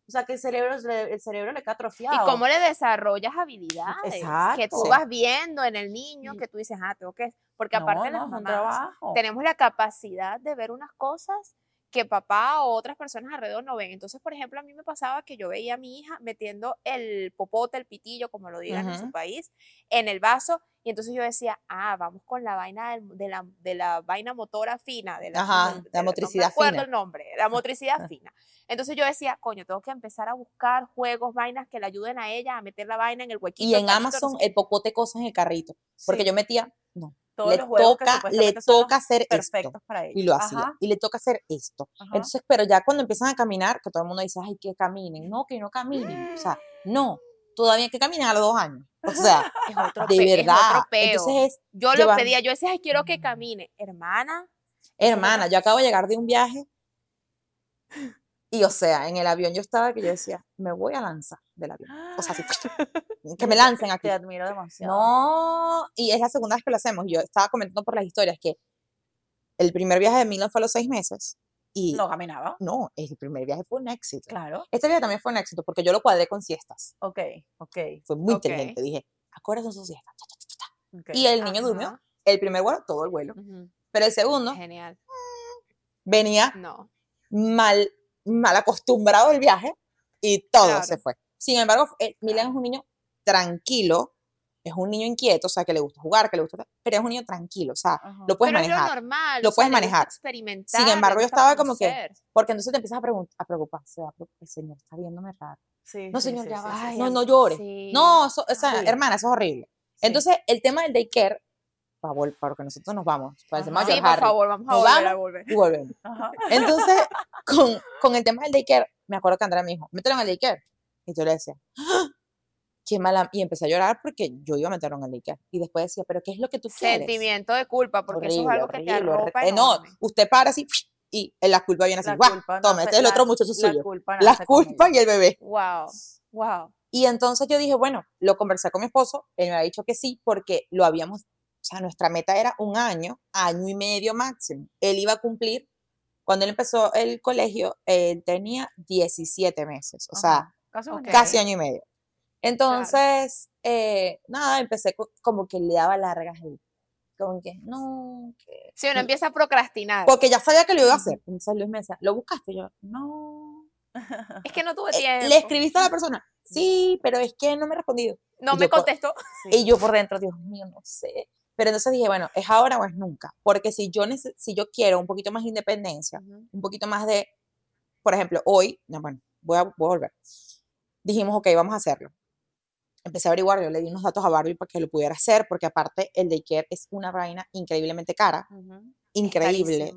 O sea, que el cerebro, el cerebro le queda atrofiado. Y cómo le desarrollas habilidades Exacto. que tú vas viendo en el niño, que tú dices, ah, tengo que... Porque aparte las mamás tenemos la capacidad de ver unas cosas que papá o otras personas alrededor no ven. Entonces, por ejemplo, a mí me pasaba que yo veía a mi hija metiendo el popote, el pitillo, como lo digan en su país, en el vaso, y entonces yo decía, ah, vamos con la vaina de la, de la vaina motora fina, de la, la motricidad no me acuerdo el nombre, la motricidad fina. Entonces yo decía, coño, tengo que empezar a buscar juegos, vainas que le ayuden a ella a meter la vaina en el huequito. Y en Amazon el popote cosas en el carrito, porque yo metía, no, le toca, le toca hacer esto. Para Y lo hacía. Y le toca hacer esto. Entonces, pero ya cuando empiezan a caminar, que todo el mundo dice, ay, que caminen. No, que no caminen. O sea, no. Todavía hay que caminar a los dos años. O sea, de verdad. Entonces yo lo pedía, yo decía, ay, quiero que camine. Hermana. Hermana, yo acabo de llegar de un viaje y o sea, en el avión yo estaba que yo decía, me voy a lanzar del avión. O sea, que me lancen aquí. Te admiro demasiado. No, y es la segunda vez que lo hacemos. Yo estaba comentando por las historias que el primer viaje de Milan fue a los seis meses. Y ¿No caminaba? No, el primer viaje fue un éxito. Claro. Este viaje también fue un éxito porque yo lo cuadré con siestas. Ok, ok. Fue muy inteligente. Dije, acuérdate sus siestas. Y el niño durmió. El primer vuelo, todo el vuelo. Pero el segundo. Genial. Venía no. mal mal acostumbrado al viaje y todo se fue. Sin embargo, eh, Milan es un niño tranquilo, es un niño inquieto, o sea, que le gusta jugar, que le gusta, pero es un niño tranquilo, o sea, lo puedes manejar. lo normal, lo puedes manejar. Sin embargo, yo estaba como que, porque entonces te empiezas a, a preocupar, se va el señor está viéndome raro. no, señor, ya va. no, no llores. No, o sea, hermana, eso es horrible. Entonces, el tema del daycare favor, porque nosotros nos vamos. Para sí, por favor, vamos a volver, a volver. Y volvemos. Entonces, con, con, el tema del daycare, me acuerdo que Andrea me dijo, mételo en el daycare. Y yo le decía, ¡Ah! qué mala. Y empecé a llorar porque yo iba a meterlo en el daycare. Y después decía, pero ¿qué es lo que tú quieres? Sentimiento de culpa, porque eso es algo que te arropa. Eh, no, usted para así y la culpa viene así. Culpa, toma, este es el otro muchacho suyo. La culpa, la culpa y el bebé. Wow, wow. Y entonces yo dije, bueno, lo conversé con mi esposo, él me ha dicho que sí, porque lo habíamos sea, nuestra meta era un año, año y medio máximo. Él iba a cumplir, cuando él empezó el colegio, él tenía 17 meses, o sea, casi, año y medio. Entonces, eh, nada, empecé como que le daba largas como que no. Que, sí, uno empieza a procrastinar. Porque ya sabía que lo iba a hacer. Entonces Luis me decía, ¿lo buscaste? yo, no. Es que no tuve tiempo. Le escribiste a la persona, sí, pero es que no me ha respondido. No me contestó. Y yo por dentro, Dios mío, no sé. Pero entonces dije, bueno, ¿es ahora o es nunca? Porque si yo, si yo quiero un poquito más de independencia, un poquito más de, por ejemplo, hoy, no, bueno, voy a, volver. Dijimos, ok, vamos a hacerlo. Empecé a averiguar, yo le di unos datos a Barbie para que lo pudiera hacer, porque aparte el daycare es una vaina increíblemente cara, increíble.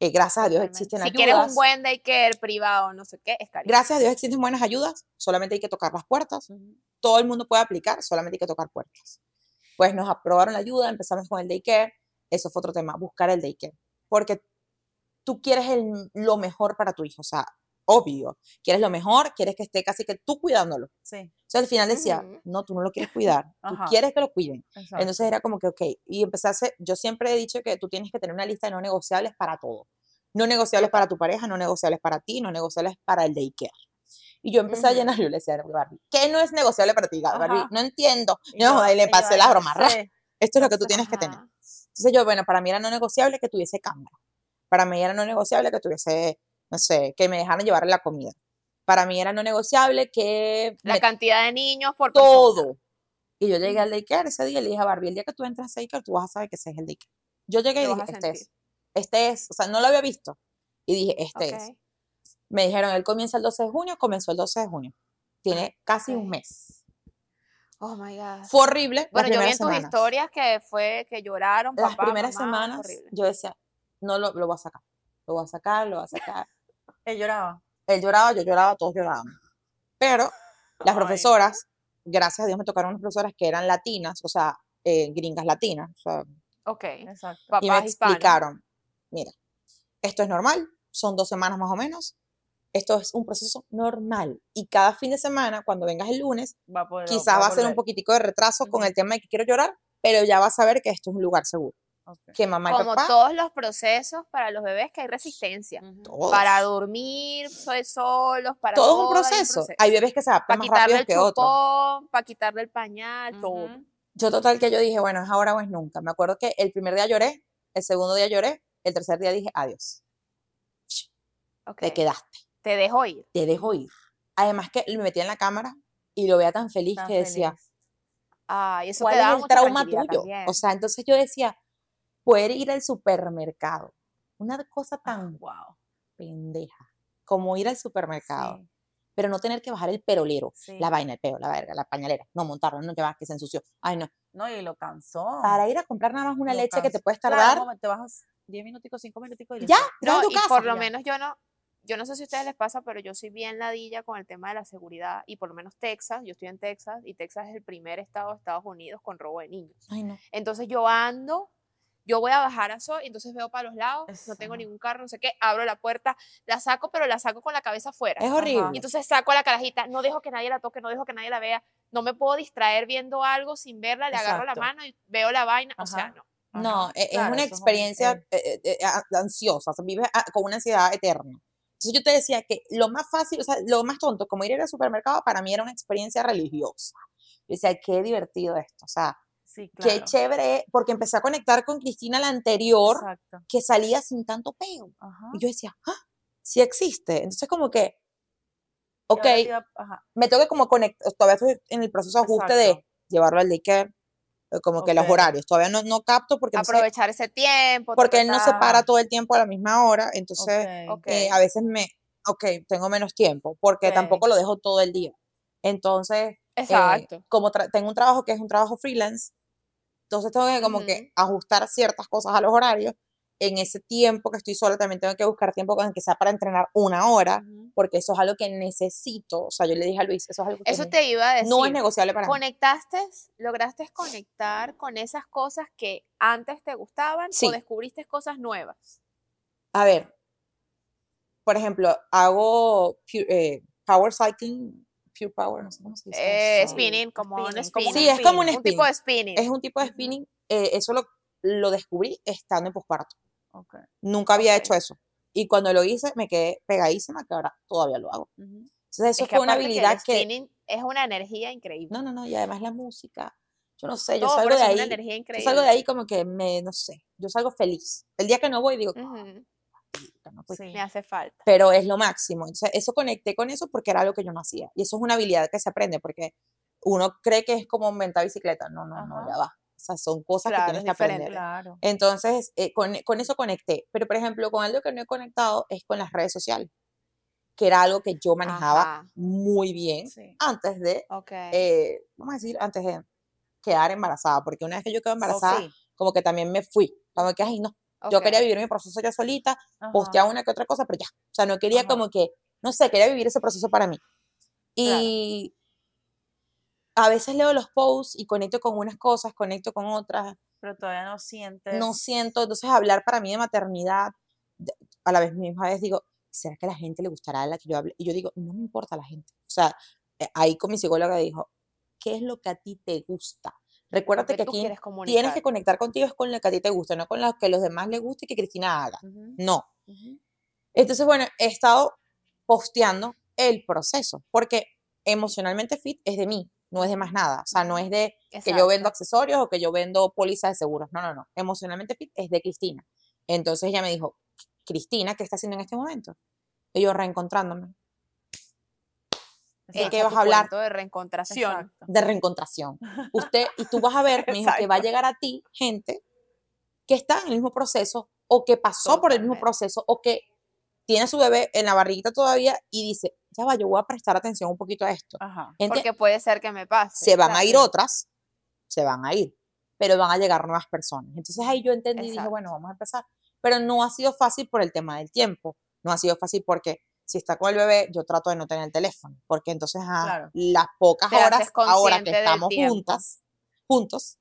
Eh, gracias a Dios existen ayudas. Si quieres un buen daycare privado, no sé qué, es carísimo. Gracias a Dios existen buenas ayudas, solamente hay que tocar las puertas. Todo el mundo puede aplicar, solamente hay que tocar puertas pues nos aprobaron la ayuda, empezamos con el daycare, eso fue otro tema, buscar el daycare, porque tú quieres el, lo mejor para tu hijo, o sea, obvio, quieres lo mejor, quieres que esté casi que tú cuidándolo. Sí. Entonces al final decía, no, tú no lo quieres cuidar, tú quieres que lo cuiden. Entonces era como que, ok, y hacer, yo siempre he dicho que tú tienes que tener una lista de no negociables para todo. No negociables para tu pareja, no negociables para ti, no negociables para el daycare. Y yo empecé a llenar, yo le decía a Barbie, ¿qué no es negociable para ti, Barbie? No entiendo. Y no, le pasé la broma. Esto es lo que tú tienes que tener. Entonces yo, bueno, para mí era no negociable que tuviese cámara. Para mí era no negociable que tuviese, no sé, que me dejaran llevar la comida. Para mí era no negociable que... La cantidad de niños por Todo. Y yo llegué al daycare ese día y le dije a Barbie, el día que tú entras a daycare, tú vas a saber que ese es el daycare. Yo llegué y dije, este es. Este es, o sea, no lo había visto. Y dije, este es. Me dijeron, él comienza el 12 de junio, comenzó el 12 de junio. Tiene casi un mes. Oh my God. Fue horrible. Bueno, yo vi en tus historias que fue que lloraron. Las primeras semanas, yo decía, no lo, lo voy a sacar. Lo voy a sacar, lo voy a sacar. Él lloraba. Él lloraba, yo lloraba, todos lloraban. Pero las profesoras, gracias a Dios me tocaron unas profesoras que eran latinas, o sea, eh, gringas latinas. O sea, ok, exacto. y me explicaron, mira, esto es normal, son dos semanas más o menos, esto es un proceso normal. Y cada fin de semana, cuando vengas el lunes, quizás va, a ser un poquitico de retraso con el tema de que quiero llorar, pero ya vas a ver que esto es un lugar seguro. Que mamá Como todos los procesos para los bebés que hay resistencia. Para dormir solos, para todo, un proceso. Hay bebés que se adaptan más rápido que otros. Para quitarle el pañal, todo. Yo total que yo dije, bueno, es ahora o es nunca. Me acuerdo que el primer día lloré, el segundo día lloré, el tercer día dije adiós. Te quedaste. Te dejo ir. Te dejo ir. Además que me metí en la cámara y lo veía tan feliz que decía, Ay, eso ¿cuál es el trauma tuyo? O sea, entonces yo decía, poder ir al supermercado, una cosa tan wow, pendeja, como ir al supermercado. Pero no tener que bajar el perolero, la vaina, el peo, la verga, la pañalera, no montarlo, no te vas que se ensució. Ay, no. No, y lo cansó. Para ir a comprar nada más una leche que te puedes tardar. Claro, te bajas 10 minuticos, 5 minuticos y ya, no, y por lo menos yo no, yo no sé si a ustedes les pasa, pero yo soy bien ladilla con el tema de la seguridad y por lo menos Texas, yo estoy en Texas y Texas es el primer estado de Estados Unidos con robo de niños. Ay, no. Entonces yo ando, yo voy a bajar a eso y entonces veo para los lados, no tengo ningún carro, no sé qué, abro la puerta, la saco, pero la saco con la cabeza afuera. Es horrible. Y entonces saco a la carajita, no dejo que nadie la toque, no dejo que nadie la vea, no me puedo distraer viendo algo sin verla, le agarro la mano y veo la vaina, o sea, no. No, e, es una experiencia eh, eh, eh, ansiosa, o sea, vives ah, con una ansiedad eterna. Entonces yo te decía que lo más fácil, o sea, lo más tonto, como ir al supermercado, para mí era una experiencia religiosa. Yo decía, qué divertido esto, o sea, qué chévere, porque empecé a conectar con Cristina la anterior, que salía sin tanto peo. Y yo decía, ¡ah! Sí existe. Entonces como que, ok, me tengo que como conectar, todavía estoy en el proceso de ajuste de llevarlo al daycare, eh, como que los horarios. Todavía no, no capto porque... Aprovechar ese tiempo. Porque él no se para todo el tiempo a la misma hora, entonces eh, a veces me, ok, tengo menos tiempo, porque tampoco lo dejo todo el día. Entonces, eh, como tengo un trabajo que es un trabajo freelance, entonces tengo que como que ajustar ciertas cosas a los horarios en ese tiempo que estoy sola también tengo que buscar tiempo con que sea para entrenar una hora, porque eso es algo que necesito. O sea, yo le dije a Luis, eso es algo que eso te iba a decir. no es negociable para ¿Conectaste, lograste conectar con esas cosas que antes te gustaban o descubriste cosas nuevas? A ver, por ejemplo, hago eh, power cycling, pure power, no sé cómo se dice. Eh, spinning, como un spinning. Sí, es como un, un tipo de spinning. Es un tipo de spinning. Eh, eso lo, lo descubrí estando en posparto. Nunca había hecho eso. Y cuando lo hice, me quedé pegadísima, que ahora todavía lo hago. Entonces, eso fue una habilidad que, Es una energía increíble. No, no, no, y además la música. Yo no sé, yo salgo de ahí. Yo salgo de ahí como que me, no sé, yo salgo feliz. El día que no voy, digo, me hace falta. Pero es lo máximo. Entonces, eso conecté con eso porque era algo que yo no hacía. Y eso es una habilidad que se aprende porque uno cree que es como montar bicicleta. No, no, no, ya va. Sea, son cosas que tienes que aprender. Claro. Entonces, eh, con, con, eso conecté. Pero, por ejemplo, con algo que no he conectado es con las redes sociales, que era algo que yo manejaba muy bien antes de, eh, vamos a decir, antes de quedar embarazada. Porque una vez que yo quedé embarazada, como que también me fui. Como que, ay, no. Yo quería vivir mi proceso yo solita, posteaba una que otra cosa, pero ya. O sea, no quería como que, no sé, quería vivir ese proceso para mí. Y a veces leo los posts y conecto con unas cosas, conecto con otras. Pero todavía no sientes. No siento. Entonces, hablar para mí de maternidad, a la vez misma vez digo, ¿será que a la gente le gustará la que yo hable? Y yo digo, no me importa a la gente. O sea, eh, ahí con mi psicóloga dijo, ¿qué es lo que a ti te gusta? Recuérdate que aquí tienes que conectar contigo es con lo que a ti te gusta, no con lo que a los demás les guste y que Cristina haga. No. Entonces, bueno, he estado posteando el proceso, porque emocionalmente fit es de mí no es de más nada. O sea, no es de que yo vendo accesorios o que yo vendo pólizas de seguros. No, no, no. Emocionalmente fit es de Cristina. Entonces ella me dijo, Cristina, ¿qué está haciendo en este momento? Y yo reencontrándome. ¿De qué vas a hablar? De reencontración. De reencontración. Usted, y tú vas a ver, me que va a llegar a ti gente que está en el mismo proceso o que pasó por el mismo proceso o que tiene su bebé en la barriguita todavía y dice, ya va, yo voy a prestar atención un poquito a esto. Porque puede ser que me pase. Se van a ir otras, se van a ir, pero van a llegar nuevas personas. Entonces ahí yo entendí y dije, bueno, vamos a empezar. Pero no ha sido fácil por el tema del tiempo. No ha sido fácil porque si está con el bebé, yo trato de no tener el teléfono. Porque entonces a las pocas horas, ahora que estamos juntas, juntos,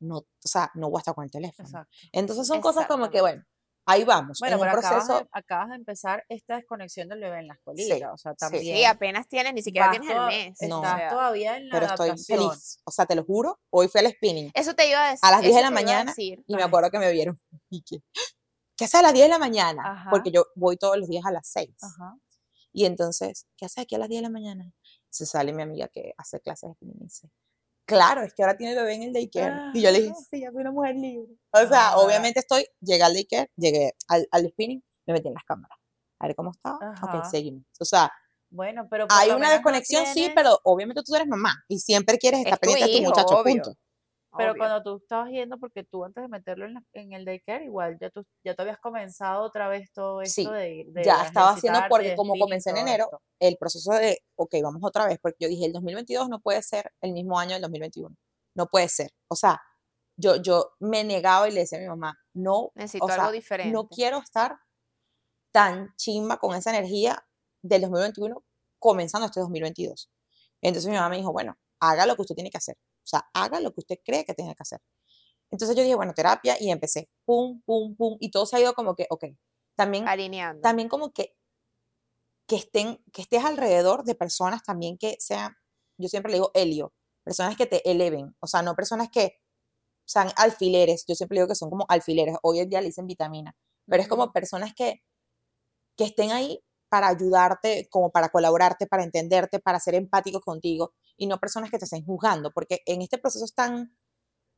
no, o sea, no voy a estar con el teléfono. Entonces son cosas como que, bueno, ahí vamos. Bueno, pero proceso... acabas, de, empezar esta desconexión del bebé en la escuelita. Sí, o sea, también. Sí, apenas tienes, ni siquiera tienes el mes. No, estás todavía en la Pero estoy feliz. O sea, te lo juro, hoy fui al spinning. Eso te iba a decir. A las 10 de la mañana. Y me acuerdo que me vieron. ¿Qué haces a las 10 de la mañana? Porque yo voy todos los días a las 6. Ajá. Y entonces, ¿qué haces aquí a las 10 de la mañana? Se sale mi amiga que hace clases de spinning y dice, claro, es que ahora tiene bebé en el daycare. y yo le dije, ah. sí, ya soy una mujer libre. O sea, ah. obviamente estoy, llegué al daycare, llegué al, al, spinning, me metí en las cámaras. A ver cómo estaba. Ok, seguimos. O sea, bueno, pero hay una desconexión, sí, pero obviamente tú eres mamá y siempre quieres estar pendiente de tu muchacho, punto. Pero cuando tú estabas yendo, porque tú antes de meterlo en, el daycare, igual ya tú ya te habías comenzado otra vez todo esto de, Ya estaba haciendo, porque como comencé en enero, el proceso de, ok, vamos otra vez, porque yo dije, el 2022 no puede ser el mismo año del 2021. No puede ser. O sea, yo, yo me negaba y le decía a mi mamá, no, Necesito algo diferente. no quiero estar tan chimba con esa energía del 2021 comenzando este 2022. Entonces mi mamá me dijo, bueno, haga lo que usted tiene que hacer. O sea, haga lo que usted cree que tiene que hacer. Entonces yo dije, bueno, terapia y empecé. Pum, pum, pum. Y todo se ha ido como que, ok. También, Alineando. También como que, que, estén, que estés alrededor de personas también que sean, yo siempre le digo helio, personas que te eleven. O sea, no personas que sean alfileres. Yo siempre digo que son como alfileres. Hoy en día le dicen vitamina. Pero es como personas que, que estén ahí para ayudarte, como para colaborarte, para entenderte, para ser empáticos contigo y no personas que te estén juzgando, porque en este proceso es tan,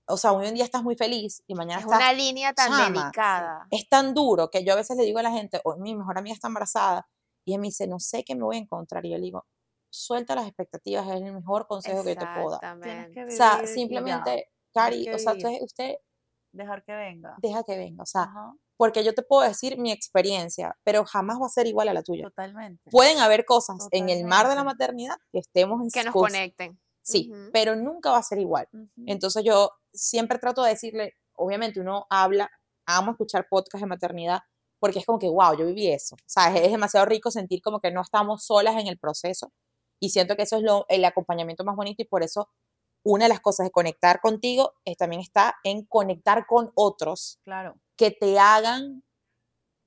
o sea, hoy en día estás muy feliz y mañana es estás... una línea tan delicada. Es tan duro que yo a veces le digo a la gente, hoy mi mejor amiga está embarazada y ella me dice, no sé qué me voy a encontrar. Y yo le digo, suelta las expectativas, es el mejor consejo que yo te puedo dar. O sea, simplemente, Cari, o sea, usted, usted... Dejar que venga. Deja que venga, o sea, porque yo te puedo decir mi experiencia, pero jamás va a ser igual a la tuya. Totalmente. Pueden haber cosas en el mar de la maternidad que estemos en Que nos conecten. Sí, pero nunca va a ser igual. Entonces yo siempre trato de decirle, obviamente uno habla, amo escuchar podcast de maternidad, porque es como que, wow, yo viví eso. O sea, es, demasiado rico sentir como que no estamos solas en el proceso. Y siento que eso es lo, el acompañamiento más bonito y por eso una de las cosas de conectar contigo es, también está en conectar con otros. Claro que te hagan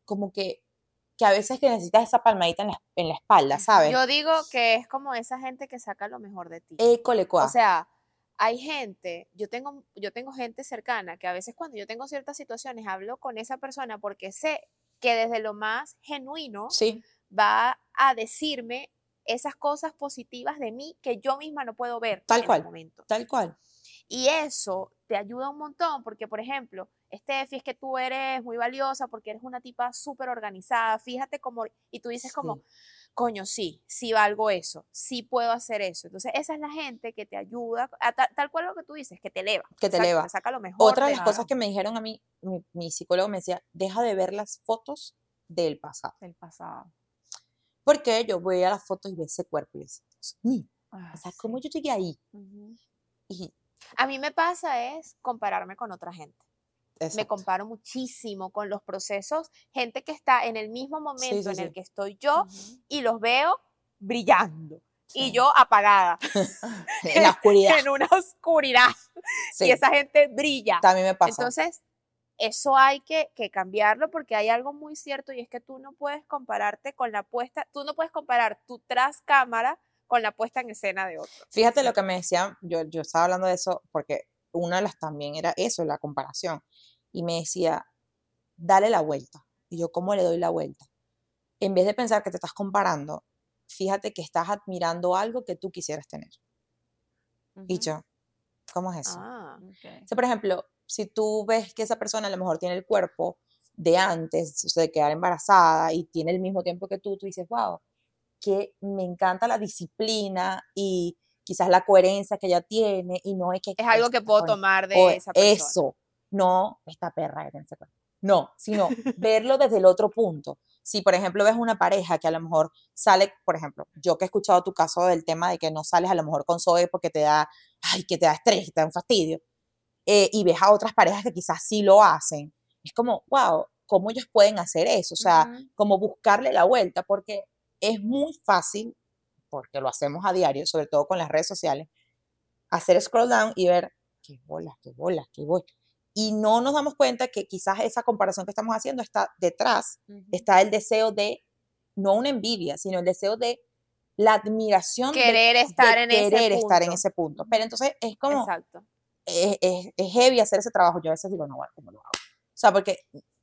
como que, que a veces que necesitas esa palmadita en la, en la espalda, ¿sabes? Yo digo que es como esa gente que saca lo mejor de ti. O sea, hay gente, yo tengo, yo tengo gente cercana que a veces cuando yo tengo ciertas situaciones hablo con esa persona porque sé que desde lo más genuino sí. va a decirme esas cosas positivas de mí que yo misma no puedo ver tal en cual, el momento. Tal cual. Y eso te ayuda un montón porque, por ejemplo, Steffi, es que tú eres muy valiosa porque eres una tipa súper organizada, fíjate cómo, y tú dices como, coño, sí, sí valgo eso, sí puedo hacer eso. Entonces, esa es la gente que te ayuda, tal, cual lo que tú dices, que te eleva. Que te eleva. Saca lo mejor. Otra de las cosas que me dijeron a mí, mi, psicólogo me decía, deja de ver las fotos del pasado. Del pasado. Porque yo voy a las fotos y veo ese cuerpo y digo, o sea, ¿cómo yo llegué ahí? Y a mí me pasa es compararme con otra gente. Me comparo muchísimo con los procesos, gente que está en el mismo momento en el que estoy yo y los veo brillando. Y yo apagada. en la oscuridad. en una oscuridad. Y esa gente brilla. También me pasa. Entonces, eso hay que, que, cambiarlo porque hay algo muy cierto y es que tú no puedes compararte con la puesta, tú no puedes comparar tu tras cámara con la puesta en escena de otro. Fíjate lo que me decían, yo, yo estaba hablando de eso porque una de las también era eso, la comparación. Y me decía, dale la vuelta. Y yo, ¿cómo le doy la vuelta? En vez de pensar que te estás comparando, fíjate que estás admirando algo que tú quisieras tener. Y yo, ¿cómo es eso? Ah, por ejemplo, si tú ves que esa persona a lo mejor tiene el cuerpo de antes, o sea, de quedar embarazada y tiene el mismo tiempo que tú, tú dices, wow, que me encanta la disciplina y quizás la coherencia que ella tiene y no es que... Es algo que puedo tomar de esa persona. Eso, no esta perra que No, sino verlo desde el otro punto. Si, por ejemplo, ves una pareja que a lo mejor sale, por ejemplo, yo que he escuchado tu caso del tema de que no sales a lo mejor con Zoe porque te da, ay, que te da estrés, te da un fastidio, eh, y ves a otras parejas que quizás sí lo hacen, es como, wow, ¿cómo ellos pueden hacer eso? O sea, como buscarle la vuelta, porque es muy fácil, porque lo hacemos a diario, sobre todo con las redes sociales, hacer scroll down y ver qué bolas, qué bolas, qué bolas. y no nos damos cuenta que quizás esa comparación que estamos haciendo está detrás, está el deseo de, no una envidia, sino el deseo de la admiración querer de, estar en querer ese estar en ese punto. Pero entonces es como, Exacto. Es, es, heavy hacer ese trabajo. Yo a veces digo, no, bueno, ¿cómo lo hago? O sea, porque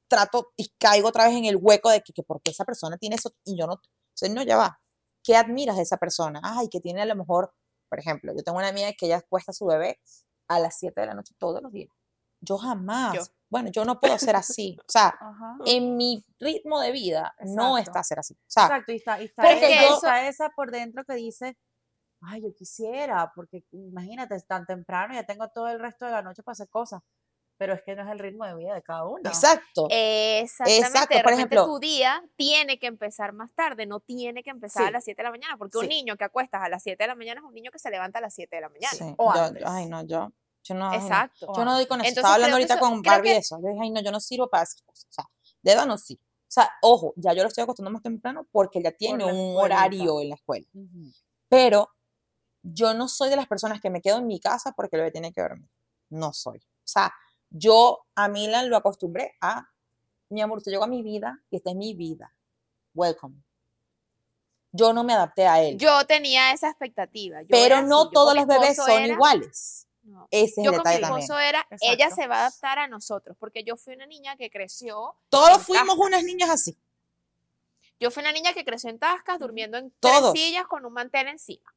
trato y caigo otra vez en el hueco de que, que porque esa persona tiene eso y yo no. O sea, no, ya va. ¿Qué admiras de esa persona? Ay, que tiene a lo mejor, por ejemplo, yo tengo una amiga que ella cuesta a su bebé a las 7 de la noche todos los días. Yo jamás. Bueno, yo no puedo ser así. O sea, en mi ritmo de vida no está ser así. Exacto, y está, y está, esa, esa por dentro que dice, ay, yo quisiera, porque imagínate, es tan temprano, ya tengo todo el resto de la noche para hacer cosas pero es que no es el ritmo de vida de cada uno. Exacto. Exactamente. Exacto. Por ejemplo, tu día tiene que empezar más tarde, no tiene que empezar a las 7 de la mañana, porque un niño que acuestas a las 7 de la mañana es un niño que se levanta a las 7 de la mañana. Sí. O ay, no, yo, yo no. Exacto. Yo no doy con eso. Estaba hablando ahorita con Barbie que... eso. Yo dije, ay, no, yo no sirvo para esas cosas. O sea, de edad no sirvo. O sea, ojo, ya yo lo estoy acostando más temprano porque ya tiene un horario en la escuela. Pero yo no soy de las personas que me quedo en mi casa porque el bebé tiene que dormir. No soy. O sea, yo a Milan lo acostumbré a, mi amor, te llegó a mi vida y esta es mi vida. Welcome. Yo no me adapté a él. Yo tenía esa expectativa. pero no todos los bebés son iguales. Ese es yo el con mi esposo era, ella se va a adaptar a nosotros, porque yo fui una niña que creció. Todos fuimos unas niñas así. Yo fui una niña que creció en Tascas, durmiendo en tres sillas con un mantel encima.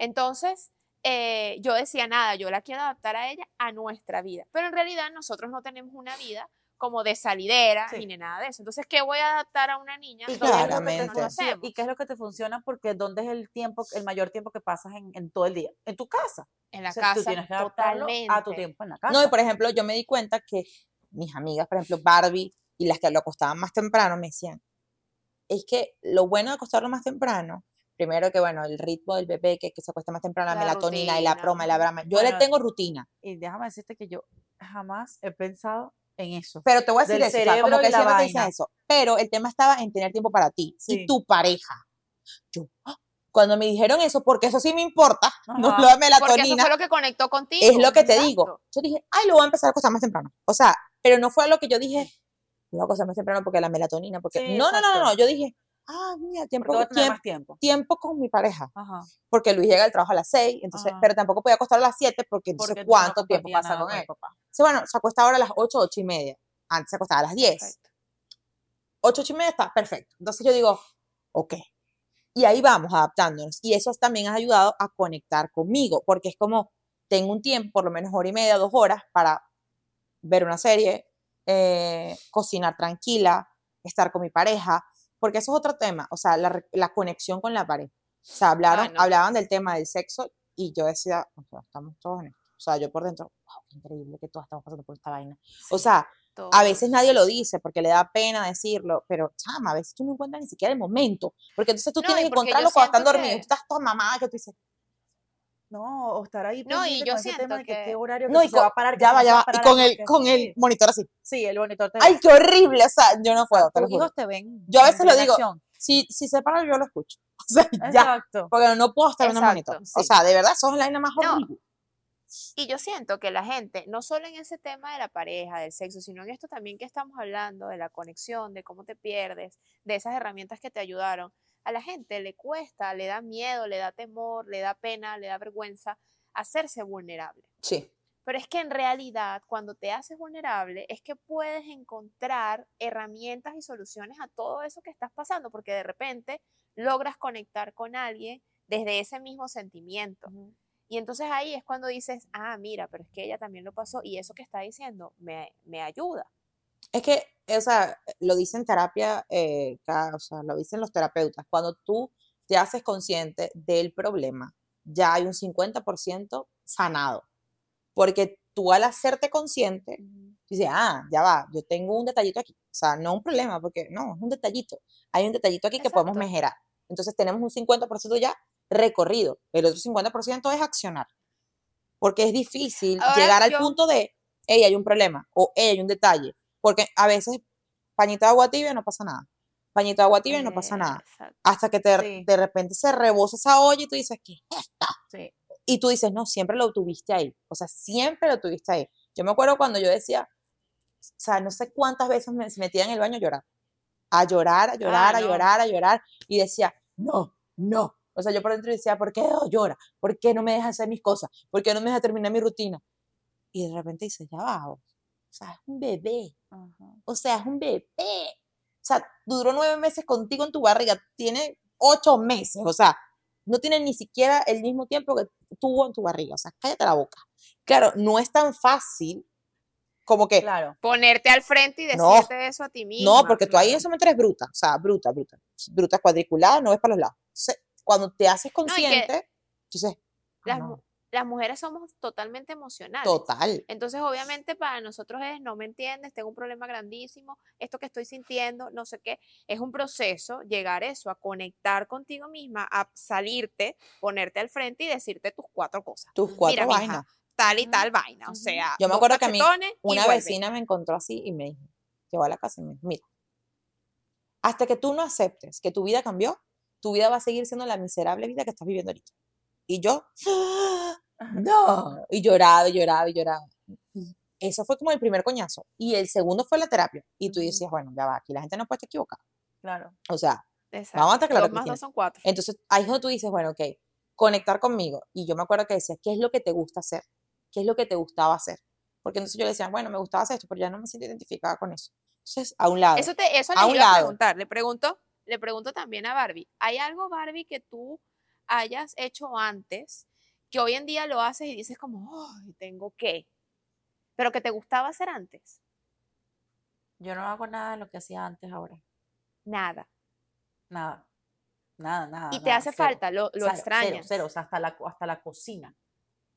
Entonces, eh, yo decía, nada, yo la quiero adaptar a ella a nuestra vida. Pero en realidad nosotros no tenemos una vida como de salidera ni nada de eso. Entonces, ¿qué voy a adaptar a una niña? Y, claramente. ¿Y qué es lo que te funciona? Porque ¿dónde es el tiempo, el mayor tiempo que pasas en, todo el día? En tu casa. En la casa. Tú tienes que adaptarlo a tu tiempo en la casa. No, y por ejemplo, yo me di cuenta que mis amigas, por ejemplo, Barbie y las que lo acostaban más temprano, me decían, es que lo bueno de acostarlo más temprano Primero que, bueno, el ritmo del bebé, que, que se acuesta más temprano, la, melatonina y la broma y la brama. Yo le tengo rutina. Y déjame decirte que yo jamás he pensado en eso. Pero te voy a decir eso, como que siempre te dicen eso. Pero el tema estaba en tener tiempo para ti y tu pareja. Yo, ¡ah! cuando me dijeron eso, porque eso sí me importa, no lo de melatonina. Porque eso fue lo que conectó contigo. Es lo que te digo. Yo dije, ay, lo voy a empezar a acostar más temprano. O sea, pero no fue lo que yo dije, lo voy a acostar más temprano porque la melatonina, porque... no, no, no, no, yo dije, ah, mira, tiempo, tiempo, tiempo. con mi pareja. Porque Luis llega al trabajo a las 6, entonces, pero tampoco podía acostar a las 7 porque no sé cuánto tiempo pasa con él. Papá. bueno, se acuesta ahora a las 8, 8 y media. Antes se acostaba a las 10. Perfecto. 8, 8 y media está perfecto. Entonces yo digo, ok. Y ahí vamos adaptándonos. Y eso también ha ayudado a conectar conmigo, porque es como, tengo un tiempo, por lo menos hora y media, dos horas, para ver una serie, eh, cocinar tranquila, estar con mi pareja, porque eso es otro tema, o sea, la, la conexión con la pareja. O sea, hablaron, ah, hablaban del tema del sexo y yo decía, o sea, estamos todos en esto. O sea, yo por dentro, wow, qué increíble que todos estamos pasando por esta vaina. o sea, a veces nadie lo dice porque le da pena decirlo, pero chama, a veces tú no encuentras ni siquiera el momento, porque entonces tú tienes que encontrarlo cuando están dormidos, tú estás toda mamada que tú dices, no, o estar ahí. No, y yo siento que... qué horario no, y se va a parar. Ya va, ya va. Y con el, con el monitor así. Sí, el monitor te Ay, qué horrible. O sea, yo no puedo. Tus hijos te ven. Yo a veces lo digo. Si, si se para, yo lo escucho. O sea, Exacto. Porque no puedo estar en un monitor. O sea, de verdad, sos la más horrible. Y yo siento que la gente, no solo en ese tema de la pareja, del sexo, sino en esto también que estamos hablando, de la conexión, de cómo te pierdes, de esas herramientas que te ayudaron, a la gente le cuesta, le da miedo, le da temor, le da pena, le da vergüenza hacerse vulnerable. Sí. Pero es que en realidad cuando te haces vulnerable es que puedes encontrar herramientas y soluciones a todo eso que estás pasando, porque de repente logras conectar con alguien desde ese mismo sentimiento. Y entonces ahí es cuando dices, ah, mira, pero es que ella también lo pasó y eso que está diciendo me, me ayuda. Es que, o sea, lo dicen terapia, eh, o sea, lo dicen los terapeutas, cuando tú te haces consciente del problema, ya hay un 50% sanado. Porque tú al hacerte consciente, dices, ah, ya va, yo tengo un detallito aquí. O sea, no un problema, porque no, es un detallito. Hay un detallito aquí que podemos mejorar. Entonces tenemos un 50% ya recorrido. El otro 50% es accionar. Porque es difícil llegar al punto de, hey, hay un problema o hey, hay un detalle. Porque a veces pañito de agua tibia no pasa nada pañito de agua tibia y no pasa nada. Hasta que te, de repente se rebosa esa olla y tú dices, ¿qué es esto? Y tú dices, no, siempre lo tuviste ahí. O sea, siempre lo tuviste ahí. Yo me acuerdo cuando yo decía, o sea, no sé cuántas veces me metía en el baño a llorar. A llorar, a llorar, ah, a llorar, a llorar. Y decía, no, no. O sea, yo por dentro decía, ¿por qué llora? ¿Por qué no me deja hacer mis cosas? ¿Por qué no me deja terminar mi rutina? Y de repente dice, ya va, o sea, es un bebé. O sea, es un bebé. O sea, duró nueve meses contigo en tu barriga, tiene ocho meses, o sea, no tiene ni siquiera el mismo tiempo que tuvo en tu barriga, o sea, cállate la boca. Claro, no es tan fácil como que... Claro. Ponerte al frente y decirte eso a ti mismo. No, porque tú ahí eso me eres bruta, o sea, bruta, bruta. Bruta cuadriculada, no ves para los lados. cuando te haces consciente, entonces... Ah, las mujeres somos totalmente emocionales. Total. Entonces, obviamente, para nosotros es, no me entiendes, tengo un problema grandísimo, esto que estoy sintiendo, no sé qué, es un proceso llegar eso, a conectar contigo misma, a salirte, ponerte al frente y decirte tus cuatro cosas. Tus cuatro vainas. tal y tal vaina, o sea. Yo me acuerdo que a mí una vecina me encontró así y me dijo, llegó a la casa y me dijo, mira, hasta que tú no aceptes que tu vida cambió, tu vida va a seguir siendo la miserable vida que estás viviendo ahorita. Y yo, no, y lloraba, y lloraba, y lloraba. eso fue como el primer coñazo. Y el segundo fue la terapia. Y tú decías, bueno, ya va, aquí la gente no puede estar equivocada. Claro. O sea, vamos a estar claro. más dos son cuatro. Entonces, ahí es donde tú dices, bueno, ok, conectar conmigo. Y yo me acuerdo que decía, ¿qué es lo que te gusta hacer? ¿Qué es lo que te gustaba hacer? Porque entonces yo le decía, bueno, me gustaba hacer esto, pero ya no me siento identificada con eso. Entonces, a un lado. Eso, te, eso le iba a preguntar. Le pregunto, le pregunto también a Barbie. ¿Hay algo, Barbie, que tú hayas hecho antes, que hoy en día lo haces y dices como, ay, tengo que, pero que te gustaba hacer antes. Yo no hago nada de lo que hacía antes ahora. Nada. Nada. Nada, nada. Y te hace falta, lo, lo extrañas. Cero, o sea, hasta la, hasta la cocina.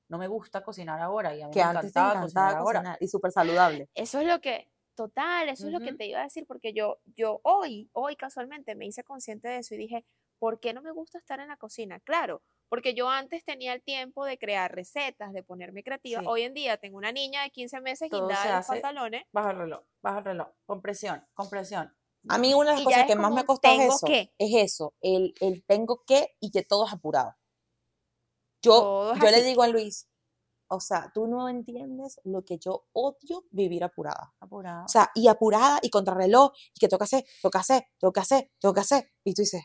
No me gusta cocinar ahora y a mí que me antes encantaba, cocinar, ahora. y súper saludable. Eso es lo que, total, eso es lo que te iba a decir, porque yo, yo hoy, hoy casualmente me hice consciente de eso y dije, ¿por qué no me gusta estar en la cocina? Claro, porque yo antes tenía el tiempo de crear recetas, de ponerme creativa. Hoy en día tengo una niña de 15 meses y guindada los pantalones. Baja el reloj, baja el reloj, con presión, con presión. A mí una de las cosas que más me ha costado es eso, es eso, el, el, tengo que y que todo es apurado. Yo, yo le digo a Luis, o sea, tú no entiendes lo que yo odio vivir apurada. Apurada. O sea, y apurada y contrarreloj, y que toca hacer, toca hacer, toca hacer, toca hacer. Y tú dices,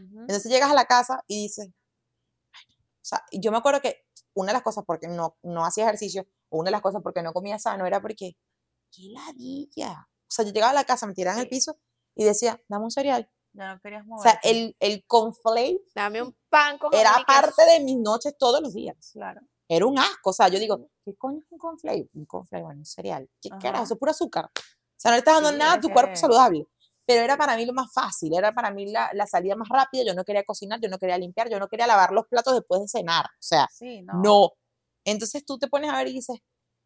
entonces llegas a la casa y dices, o sea, yo me acuerdo que una de las cosas porque no, no hacía ejercicio, una de las cosas porque no comía sano, era porque, qué ladilla. O sea, yo llegaba a la casa, me tiraba en el piso y decía, dame un cereal. Ya no querías mover. O sea, el, el conflate. Dame un pan con Era parte de mis noches todos los días. Claro. Era un asco. O sea, yo digo, ¿qué coño es un conflate? Un conflate, bueno, un cereal. ¿Qué carajo? Eso es puro azúcar. O sea, no le estás dando nada a tu cuerpo saludable pero era para mí lo más fácil, era para mí la, la, salida más rápida, yo no quería cocinar, yo no quería limpiar, yo no quería lavar los platos después de cenar, o sea, no. Entonces tú te pones a ver y dices,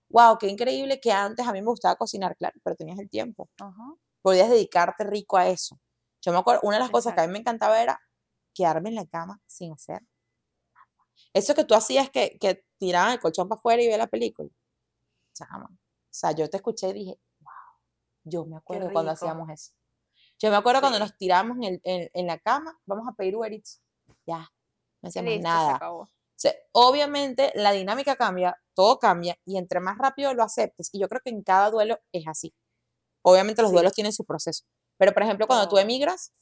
wow, qué increíble que antes a mí me gustaba cocinar, claro, pero tenías el tiempo, podías dedicarte rico a eso. Yo me acuerdo, una de las cosas que a mí me encantaba era quedarme en la cama sin hacer Eso que tú hacías que, que tiraban el colchón para afuera y veía la película. Chama. O sea, yo te escuché y dije, wow, yo me acuerdo cuando hacíamos eso. Yo me acuerdo cuando nos tiramos en, el, en, la cama, vamos a pedir Uber Eats, ya, no hacíamos nada. obviamente la dinámica cambia, todo cambia, y entre más rápido lo aceptes, y yo creo que en cada duelo es así. Obviamente los duelos tienen su proceso, pero por ejemplo cuando tú emigras,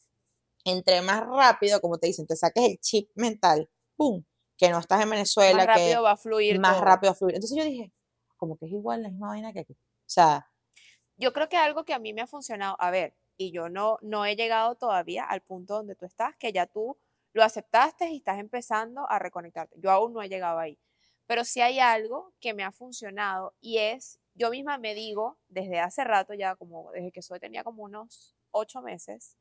entre más rápido, como te dicen, te saques el chip mental, ¡pum! Que no estás en Venezuela, más rápido va a fluir. Más rápido va a fluir. Entonces yo dije, como que es igual la misma vaina que aquí. O sea. Yo creo que algo que a mí me ha funcionado, a ver, y yo no, no he llegado todavía al punto donde tú estás, que ya tú lo aceptaste y estás empezando a reconectarte. Yo aún no he llegado ahí. Pero sí hay algo que me ha funcionado y es, yo misma me digo, desde hace rato ya, como desde que soy, tenía como unos ocho meses,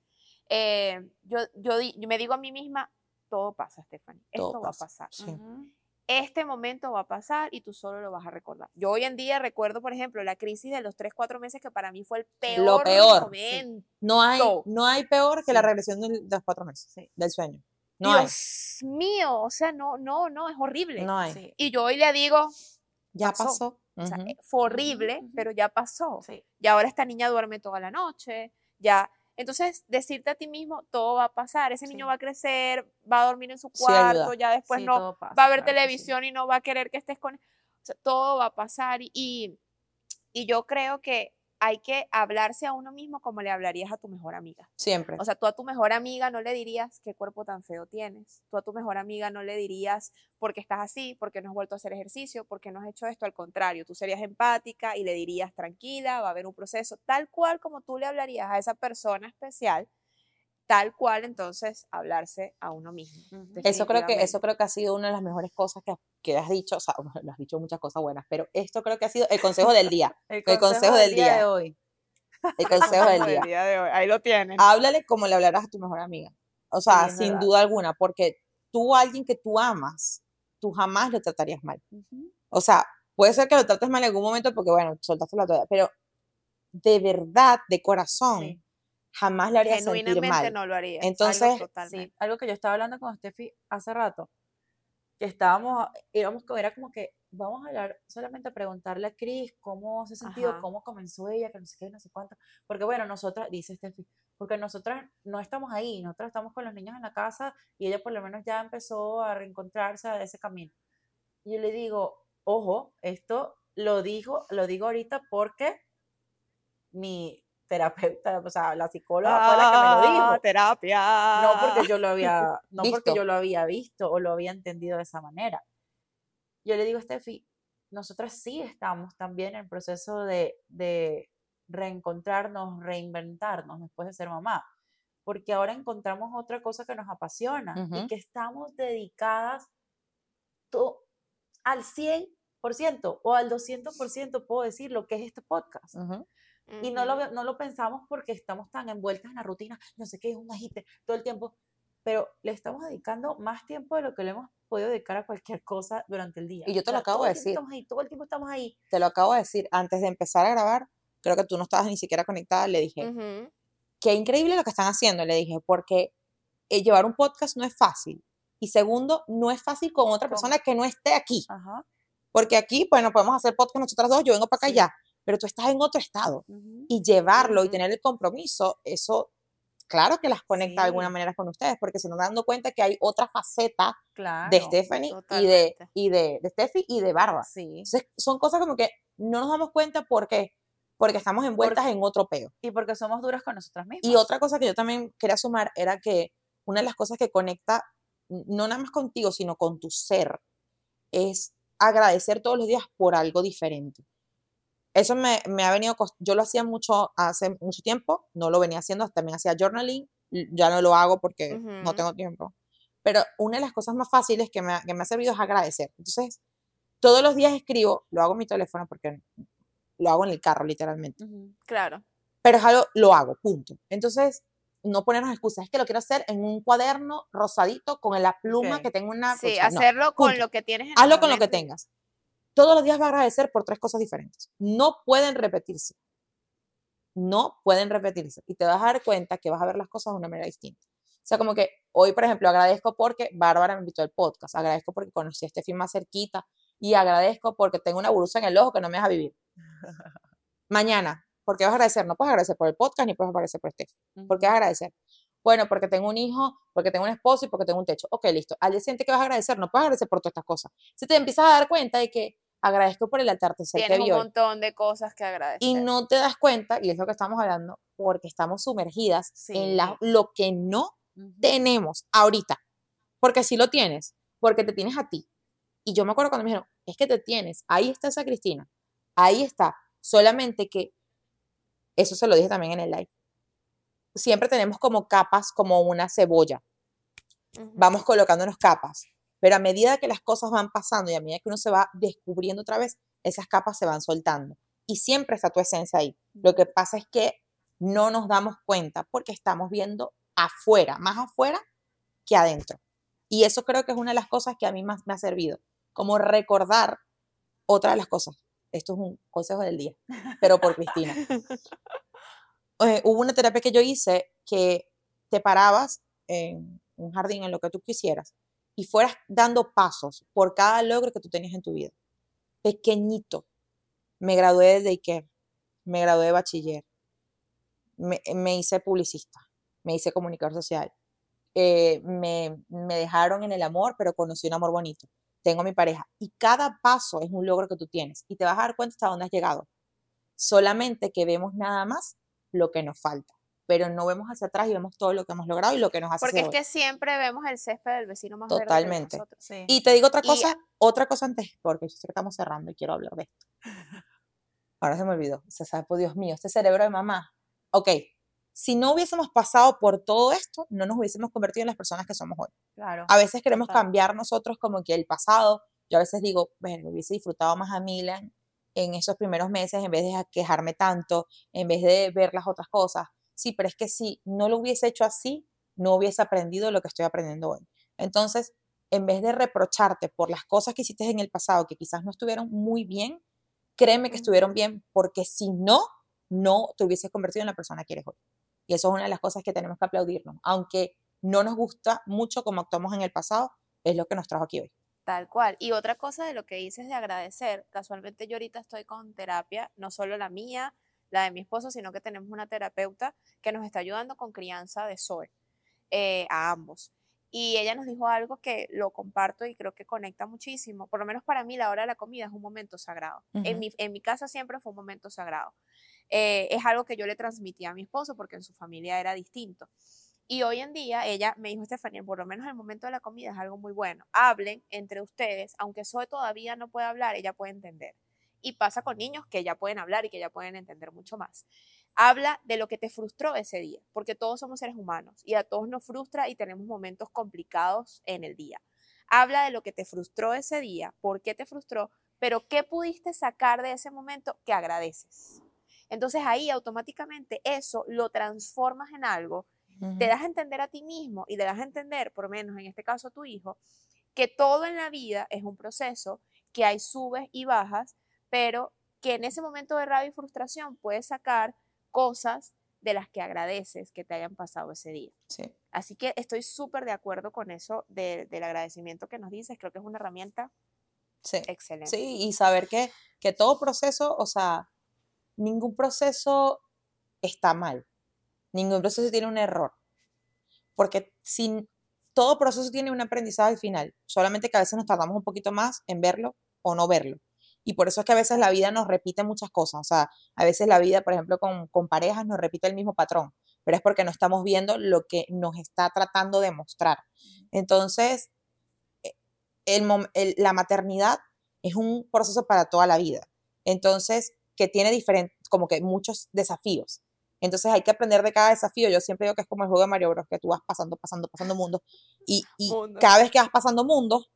eh, yo, yo, me digo a mí misma, todo pasa, Stephanie, esto va a pasar este momento va a pasar y tú solo lo vas a recordar. Yo hoy en día recuerdo, por ejemplo, la crisis de los 3, 4 meses que para mí fue el peor, lo peor momento. No, hay, no hay peor que la regresión de los 4 meses del sueño. No Dios mío, o sea, no, no, no, es horrible. No hay. Y yo hoy le digo, ya pasó. O sea, fue horrible, pero ya pasó. Y ahora esta niña duerme toda la noche, ya entonces, decirte a ti mismo, todo va a pasar, ese niño va a crecer, va a dormir en su cuarto, ya después no va a ver televisión y no va a querer que estés con... O sea, todo va a pasar y, Y yo creo que hay que hablarse a uno mismo como le hablarías a tu mejor amiga. Siempre. O sea, tú a tu mejor amiga no le dirías qué cuerpo tan feo tienes. Tú a tu mejor amiga no le dirías por qué estás así, por qué no has vuelto a hacer ejercicio, por qué no has hecho esto. Al contrario, tú serías empática y le dirías tranquila, va a haber un proceso, tal cual como tú le hablarías a esa persona especial tal cual entonces hablarse a uno mismo. Eso creo que eso creo que ha sido una de las mejores cosas que, que has dicho, o sea, has dicho muchas cosas buenas, pero esto creo que ha sido el consejo del día. el, consejo del, día, de hoy. El consejo del día. día de hoy. Ahí lo tienes. Háblale como le hablarás a tu mejor amiga. O sea, sin duda alguna, porque tú alguien que tú amas, tú jamás lo tratarías mal. O sea, puede ser que lo trates mal en algún momento porque bueno, soltaste la toalla, pero de verdad, de corazón, jamás le haría sentir mal. no lo haría. Entonces, algo, algo que yo estaba hablando con Steffi hace rato, que estábamos, íbamos, era como que vamos a hablar, solamente a preguntarle a Cris cómo se ha sentido, cómo comenzó ella, que no sé qué, no sé cuánto. Porque bueno, nosotras, dice Steffi, porque nosotras no estamos ahí, nosotras estamos con los niños en la casa y ella por lo menos ya empezó a reencontrarse a ese camino. Y yo le digo, ojo, esto lo digo, lo digo ahorita porque mi, terapeuta, o sea, la psicóloga fue la que me lo dijo. Ah, terapia. No porque yo lo había, no porque yo lo había visto o lo había entendido de esa manera. Yo le digo a Steffi, nosotras sí estamos también en el proceso de, de reencontrarnos, reinventarnos después de ser mamá, porque ahora encontramos otra cosa que nos apasiona y que estamos dedicadas al 100% o al 200%, puedo decir, lo que es este podcast. Y no lo, no lo pensamos porque estamos tan envueltas en la rutina, no sé qué, es un agite todo el tiempo, pero le estamos dedicando más tiempo de lo que le hemos podido dedicar a cualquier cosa durante el día. Y yo te lo acabo de decir. Estamos ahí, todo el tiempo estamos ahí. Te lo acabo de decir. Antes de empezar a grabar, creo que tú no estabas ni siquiera conectada, le dije, qué increíble lo que están haciendo, le dije, porque eh, llevar un podcast no es fácil. Y segundo, no es fácil con otra persona que no esté aquí. Porque aquí, bueno, podemos hacer podcast nosotras dos, yo vengo para acá ya pero tú estás en otro estado. Y llevarlo y tener el compromiso, eso, claro que las conecta de alguna manera con ustedes, porque se nos dan dando cuenta que hay otra faceta de Stephanie y de, y de, de Steffi y de Barba. Sí. son cosas como que no nos damos cuenta porque porque estamos envueltas en otro peo. Y porque somos duras con nosotras mismas. Y otra cosa que yo también quería sumar era que una de las cosas que conecta, no nada más contigo, sino con tu ser, es agradecer todos los días por algo diferente eso me, ha venido, yo lo hacía mucho hace mucho tiempo, no lo venía haciendo, también hacía journaling, ya no lo hago porque no tengo tiempo. Pero una de las cosas más fáciles que me, que me ha servido es agradecer. Entonces, todos los días escribo, lo hago en mi teléfono porque lo hago en el carro, literalmente. Claro. Pero es algo, lo hago, punto. Entonces, no ponernos excusas, es que lo quiero hacer en un cuaderno rosadito con la pluma que tengo una... Sí, hacerlo con lo que tienes. En Hazlo con lo que tengas todos los días va a agradecer por tres cosas diferentes. No pueden repetirse. No pueden repetirse. Y te vas a dar cuenta que vas a ver las cosas de una manera distinta. O sea, como que hoy, por ejemplo, agradezco porque Bárbara me invitó al podcast, agradezco porque conocí a Steffi más cerquita y agradezco porque tengo una brusa en el ojo que no me deja vivir. Mañana, ¿por qué vas a agradecer? No puedes agradecer por el podcast ni puedes agradecer por Steffi. ¿Por qué vas a agradecer? Bueno, porque tengo un hijo, porque tengo un esposo y porque tengo un techo. Ok, listo. Al día siguiente que vas a agradecer, no puedes agradecer por todas estas cosas. Si te empiezas a dar cuenta de que agradezco por el atardecer Tienes que un montón de cosas que agradecer. Y no te das cuenta, y es lo que estamos hablando, porque estamos sumergidas en la, lo que no tenemos ahorita. Porque si lo tienes, porque te tienes a ti. Y yo me acuerdo cuando me dijeron, es que te tienes, ahí está esa Cristina, ahí está. Solamente que, eso se lo dije también en el live, siempre tenemos como capas, como una cebolla. Vamos colocándonos capas. Pero a medida que las cosas van pasando y a medida que uno se va descubriendo otra vez, esas capas se van soltando. Y siempre está tu esencia ahí. Lo que pasa es que no nos damos cuenta porque estamos viendo afuera, más afuera que adentro. Y eso creo que es una de las cosas que a mí más me ha servido, como recordar otra de las cosas. Esto es un consejo del día, pero por Cristina. Eh, hubo una terapia que yo hice que te parabas en un jardín, en lo que tú quisieras, y fueras dando pasos por cada logro que tú tenías en tu vida. Pequeñito. Me gradué de daycare, me gradué de bachiller, me, hice publicista, me hice comunicador social, eh, me, me dejaron en el amor, pero conocí un amor bonito. Tengo mi pareja. Y cada paso es un logro que tú tienes y te vas a dar cuenta hasta dónde has llegado. solamente que vemos nada más lo que nos falta pero no vemos hacia atrás y vemos todo lo que hemos logrado y lo que nos hace Porque es que siempre vemos el césped del vecino más Totalmente. verde que Y te digo otra cosa, otra cosa antes, porque yo sé que estamos cerrando y quiero hablar de esto. Ahora se me olvidó. Se sabe, por Dios mío, este cerebro de mamá. Ok, si no hubiésemos pasado por todo esto, no nos hubiésemos convertido en las personas que somos hoy. Claro. A veces queremos cambiar nosotros como que el pasado. Yo a veces digo, bueno, hubiese disfrutado más a Milan en esos primeros meses en vez de quejarme tanto, en vez de ver las otras cosas sí, pero es que si no lo hubiese hecho así, no hubiese aprendido lo que estoy aprendiendo hoy. Entonces, en vez de reprocharte por las cosas que hiciste en el pasado que quizás no estuvieron muy bien, créeme que estuvieron bien porque si no, no te hubieses convertido en la persona que eres hoy. Y eso es una de las cosas que tenemos que aplaudirnos. Aunque no nos gusta mucho como actuamos en el pasado, es lo que nos trajo aquí hoy. Tal cual. Y otra cosa de lo que dices de agradecer, casualmente yo ahorita estoy con terapia, no solo la mía, la de mi esposo, sino que tenemos una terapeuta que nos está ayudando con crianza de Zoe, eh, a ambos. Y ella nos dijo algo que lo comparto y creo que conecta muchísimo. Por lo menos para mí la hora de la comida es un momento sagrado. en, mi, en, mi, casa siempre fue un momento sagrado. Eh, es algo que yo le transmití a mi esposo porque en su familia era distinto. Y hoy en día ella me dijo, Estefanía, por lo menos el momento de la comida es algo muy bueno. Hablen entre ustedes, aunque Zoe todavía no puede hablar, ella puede entender y pasa con niños que ya pueden hablar y que ya pueden entender mucho más. Habla de lo que te frustró ese día, porque todos somos seres humanos y a todos nos frustra y tenemos momentos complicados en el día. Habla de lo que te frustró ese día, por qué te frustró, pero qué pudiste sacar de ese momento que agradeces. Entonces ahí automáticamente eso lo transformas en algo, te das a entender a ti mismo y le das a entender, por lo menos en este caso a tu hijo, que todo en la vida es un proceso, que hay subes y bajas, pero que en ese momento de rabia y frustración puedes sacar cosas de las que agradeces que te hayan pasado ese día. Sí. Así que estoy súper de acuerdo con eso del agradecimiento que nos dices. Creo que es una herramienta excelente. Sí, y saber que, que todo proceso, o sea, ningún proceso está mal. Ningún proceso tiene un error. Porque sin, todo proceso tiene un aprendizaje al final. Solamente que a veces nos tardamos un poquito más en verlo o no verlo. Y por eso es que a veces la vida nos repite muchas cosas. O sea, a veces la vida, por ejemplo, con, con parejas nos repite el mismo patrón, pero es porque no estamos viendo lo que nos está tratando de mostrar. Entonces, e, el, la maternidad es un proceso para toda la vida. Entonces, que tiene diferentes, como que muchos desafíos. Entonces hay que aprender de cada desafío. Yo siempre digo que es como el juego de Mario Bros, que tú vas pasando, pasando, pasando mundos. Y, y cada vez que vas pasando mundos,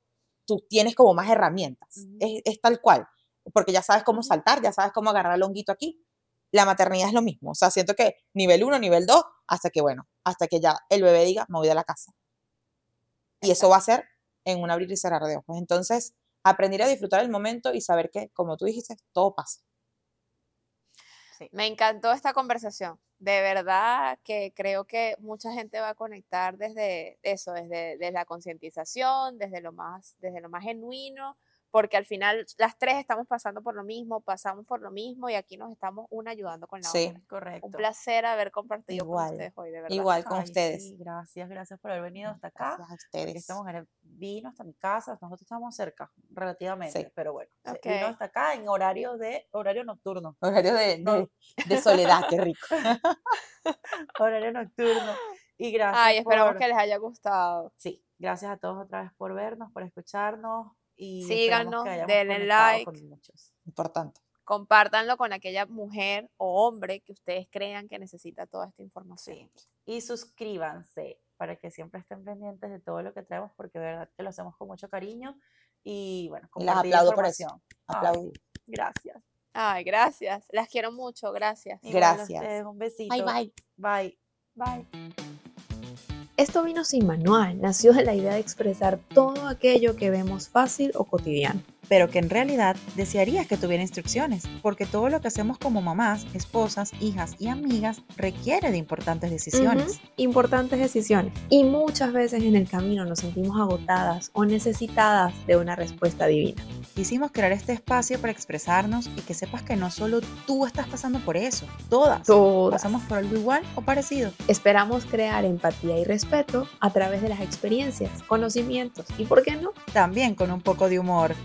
tú tienes como más herramientas. es, es, tal cual porque ya sabes cómo saltar, ya sabes cómo agarrar el honguito aquí. La maternidad es lo mismo, o sea, siento que nivel 1, nivel 2, hasta que, bueno, hasta que ya el bebé diga, me voy de la casa. Y eso va a ser en un abrir y cerrar de ojos. Entonces, aprender a disfrutar el momento y saber que, como tú dijiste, todo pasa. Me encantó esta conversación. De verdad que creo que mucha gente va a conectar desde eso, desde, desde la concientización, desde lo más, desde lo más genuino, porque al final las tres estamos pasando por lo mismo, pasamos por lo mismo y aquí nos estamos una ayudando con la sí, otra. correcto. Un placer haber compartido con ustedes hoy, de verdad. Igual con ustedes. gracias, gracias por haber venido hasta acá. Gracias a ustedes. Esta mujer vino hasta mi casa, nosotros estamos cerca, relativamente, pero bueno, vino hasta acá en horario de horario nocturno. Horario de, de, soledad, qué rico. horario nocturno. Y gracias. Ay, esperamos que les haya gustado. Sí, gracias a todos otra vez por vernos, por escucharnos. Y Síganos, denle like. Importante. Compártanlo con aquella mujer o hombre que ustedes crean que necesita toda esta información. Y suscríbanse para que siempre estén pendientes de todo lo que traemos, porque de verdad que lo hacemos con mucho cariño. Y bueno, y las aplaudo por eso. Aplaudir. gracias. Ay, gracias. Las quiero mucho. Gracias. Gracias. un besito. Bye, bye. Bye. Bye. Esto vino sin manual, nació de la idea de expresar todo aquello que vemos fácil o cotidiano pero que en realidad desearías que tuviera instrucciones, porque todo lo que hacemos como mamás, esposas, hijas y amigas requiere de importantes decisiones. Importantes decisiones. Y muchas veces en el camino nos sentimos agotadas o necesitadas de una respuesta divina. Quisimos crear este espacio para expresarnos y que sepas que no solo tú estás pasando por eso, todas, todas. pasamos por algo igual o parecido. Esperamos crear empatía y respeto a través de las experiencias, conocimientos y, ¿por qué no? También con un poco de humor.